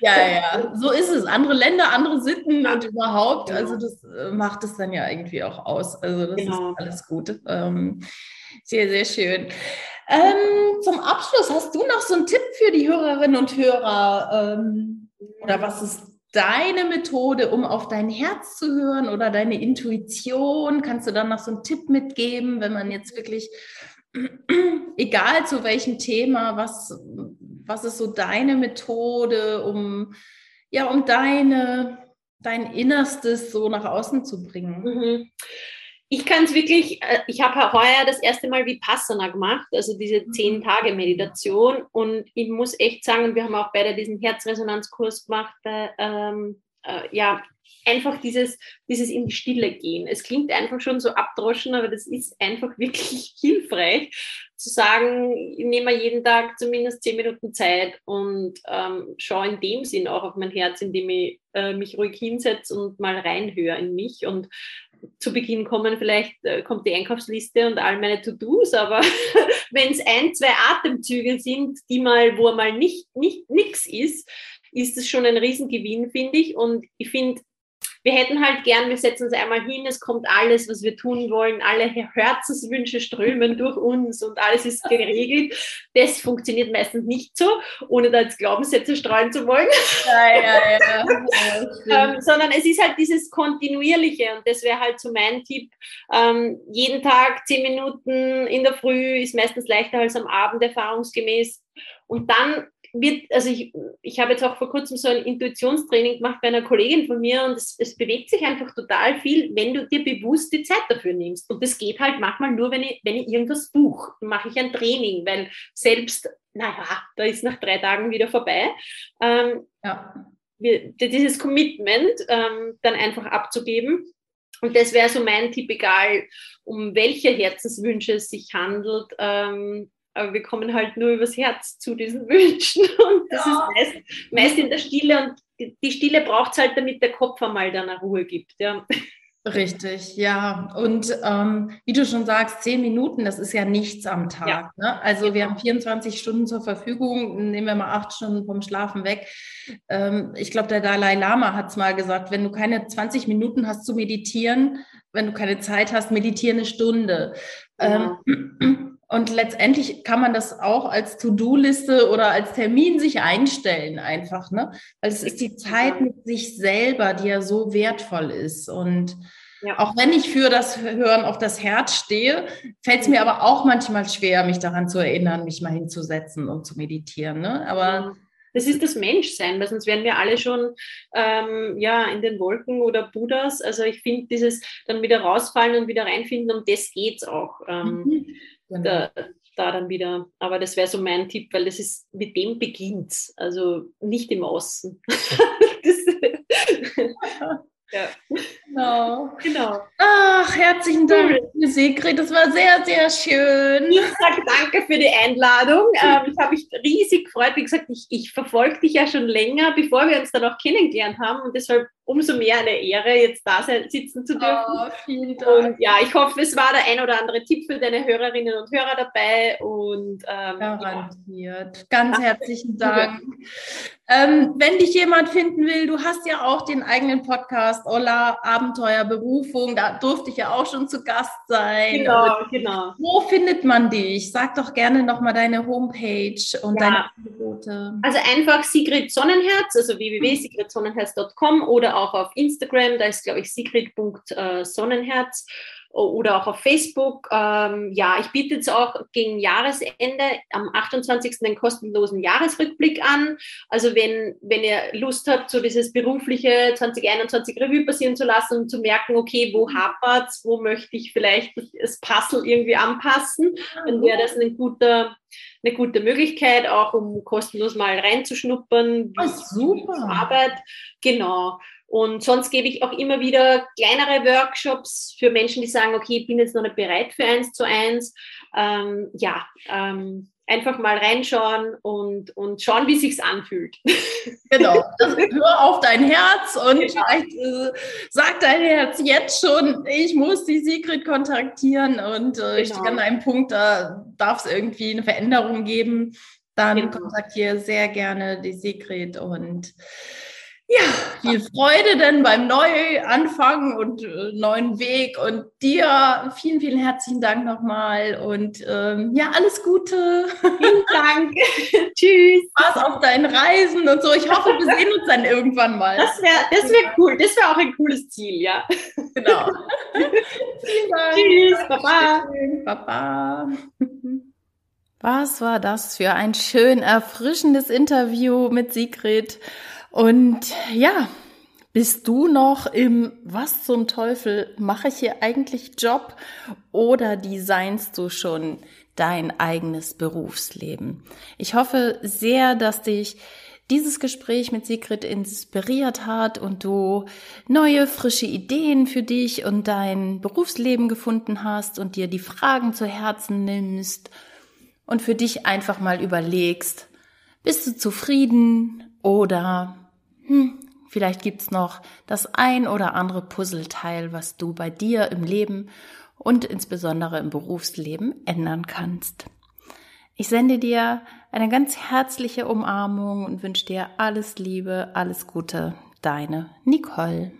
Speaker 1: Ja, ja, so ist es. Andere Länder, andere Sitten und überhaupt. Also das äh, macht es dann ja irgendwie auch aus. Also das genau. ist alles gut. Ähm, sehr, sehr schön. Ähm, zum Abschluss, hast du noch so einen Tipp für die Hörerinnen und Hörer? Ähm, oder was ist deine Methode, um auf dein Herz zu hören oder deine Intuition? Kannst du dann noch so einen Tipp mitgeben, wenn man jetzt wirklich, *clears throat* egal zu welchem Thema, was, was ist so deine Methode, um, ja, um deine, dein Innerstes so nach außen zu bringen?
Speaker 2: Mhm ich kann es wirklich, äh, ich habe heuer das erste Mal Vipassana gemacht, also diese mhm. zehn Tage Meditation. Und ich muss echt sagen, wir haben auch beide diesen Herzresonanzkurs gemacht, äh, ähm, äh, ja, einfach dieses, dieses in die Stille gehen. Es klingt einfach schon so abdroschen, aber das ist einfach *laughs* wirklich hilfreich, zu sagen, ich nehme jeden Tag zumindest zehn Minuten Zeit und ähm, schaue in dem Sinn auch auf mein Herz, indem ich äh, mich ruhig hinsetze und mal reinhöre in mich und zu Beginn kommen, vielleicht äh, kommt die Einkaufsliste und all meine To-Dos, aber *laughs* wenn es ein, zwei Atemzüge sind, die mal, wo mal nicht, nicht nix ist, ist es schon ein Riesengewinn, finde ich. Und ich finde, wir hätten halt gern, wir setzen uns einmal hin, es kommt alles, was wir tun wollen, alle Herzenswünsche strömen durch uns und alles ist geregelt. Das funktioniert meistens nicht so, ohne da jetzt Glaubenssätze streuen zu wollen. Ja, ja, ja. *laughs* ähm, sondern es ist halt dieses Kontinuierliche und das wäre halt so mein Tipp. Ähm, jeden Tag zehn Minuten in der Früh ist meistens leichter als am Abend erfahrungsgemäß. Und dann wird, also ich, ich habe jetzt auch vor kurzem so ein Intuitionstraining gemacht bei einer Kollegin von mir und es, es bewegt sich einfach total viel, wenn du dir bewusst die Zeit dafür nimmst. Und das geht halt manchmal nur, wenn ich, wenn ich irgendwas buche. Dann mache ich ein Training, weil selbst, naja, da ist nach drei Tagen wieder vorbei. Ähm, ja. wir, dieses Commitment ähm, dann einfach abzugeben. Und das wäre so mein Tipp, egal um welche Herzenswünsche es sich handelt. Ähm, aber wir kommen halt nur übers Herz zu diesen *laughs* Wünschen. Und das ja. ist meist, meist, in der Stille und die Stille braucht es halt, damit der Kopf einmal dann eine Ruhe gibt. Ja.
Speaker 1: Richtig, ja. Und ähm, wie du schon sagst, zehn Minuten, das ist ja nichts am Tag. Ja. Ne? Also wir haben 24 Stunden zur Verfügung, nehmen wir mal acht Stunden vom Schlafen weg. Ähm, ich glaube, der Dalai Lama hat es mal gesagt, wenn du keine 20 Minuten hast zu meditieren, wenn du keine Zeit hast, meditiere eine Stunde. Ja. Ähm, und letztendlich kann man das auch als To-Do-Liste oder als Termin sich einstellen einfach, ne? Weil es ist die Zeit mit sich selber, die ja so wertvoll ist. Und ja. auch wenn ich für das Hören auf das Herz stehe, fällt es mir aber auch manchmal schwer, mich daran zu erinnern, mich mal hinzusetzen und zu meditieren. Ne? Aber
Speaker 2: das ist das Menschsein, weil sonst wären wir alle schon ähm, ja, in den Wolken oder Buddhas. Also ich finde dieses dann wieder rausfallen und wieder reinfinden, um das geht es auch. Ähm, mhm. Genau. Da, da, dann wieder. Aber das wäre so mein Tipp, weil das ist, mit dem beginnt Also nicht im Außen. *laughs* das, *laughs*
Speaker 1: ja. Genau. genau. Ach, herzlichen Dank, Sigrid. Das war sehr, sehr schön.
Speaker 2: Ich sage danke für die Einladung. Ähm, ich habe mich riesig gefreut. Wie gesagt, ich, ich verfolge dich ja schon länger, bevor wir uns dann auch kennengelernt haben. Und deshalb umso mehr eine Ehre, jetzt da sitzen zu dürfen. Oh, vielen Dank. Und ja, ich hoffe, es war der ein oder andere Tipp für deine Hörerinnen und Hörer dabei. Und ähm,
Speaker 1: garantiert. Ja. Ganz herzlichen Dank. Ähm, wenn dich jemand finden will, du hast ja auch den eigenen Podcast, Ola Abenteuer Berufung, da durfte ich ja auch schon zu Gast sein. Genau, und genau. Wo findet man dich? Sag doch gerne nochmal deine Homepage und ja. deine Angebote.
Speaker 2: Also einfach Sigrid Sonnenherz, also www.sigridsonnenherz.com oder auch auf Instagram, da ist, glaube ich, sigrid.sonnenherz oder auch auf Facebook. Ähm, ja, ich biete jetzt auch gegen Jahresende am 28. einen kostenlosen Jahresrückblick an. Also wenn, wenn ihr Lust habt, so dieses berufliche 2021 Revue passieren zu lassen und zu merken, okay, wo hapert's, wo möchte ich vielleicht das Puzzle irgendwie anpassen, dann wäre das ein guter eine gute Möglichkeit, auch um kostenlos mal reinzuschnuppern, oh, super. Arbeit. Genau. Und sonst gebe ich auch immer wieder kleinere Workshops für Menschen, die sagen, okay, ich bin jetzt noch nicht bereit für eins zu eins. Ähm, ja, ähm, einfach mal reinschauen und, und schauen, wie sich's anfühlt. *laughs*
Speaker 1: Genau. Also, hör auf dein Herz und genau. vielleicht äh, sagt dein Herz jetzt schon, ich muss die Sigrid kontaktieren und äh, genau. ich an einem Punkt, da darf es irgendwie eine Veränderung geben. Dann genau. kontaktiere sehr gerne die Sigrid und Ja, viel Freude denn beim Neuanfang und äh, neuen Weg und dir vielen, vielen herzlichen Dank nochmal und ähm, ja, alles Gute.
Speaker 2: Vielen Dank. *laughs* Tschüss.
Speaker 1: Spaß auf deinen Reisen und so. Ich hoffe, wir sehen uns dann irgendwann mal.
Speaker 2: Das wäre das wär cool. Das wäre auch ein cooles Ziel, ja.
Speaker 1: Genau. *laughs* vielen Dank.
Speaker 2: Tschüss. Baba.
Speaker 1: Baba. Was war das für ein schön erfrischendes Interview mit Sigrid? Und ja, bist du noch im Was zum Teufel mache ich hier eigentlich Job oder designst du schon dein eigenes Berufsleben? Ich hoffe sehr, dass dich dieses Gespräch mit Sigrid inspiriert hat und du neue, frische Ideen für dich und dein Berufsleben gefunden hast und dir die Fragen zu Herzen nimmst und für dich einfach mal überlegst, bist du zufrieden oder hm, vielleicht gibt's noch das ein oder andere Puzzleteil, was du bei dir im Leben und insbesondere im Berufsleben ändern kannst. Ich sende dir eine ganz herzliche Umarmung und wünsche dir alles Liebe, alles Gute, deine Nicole.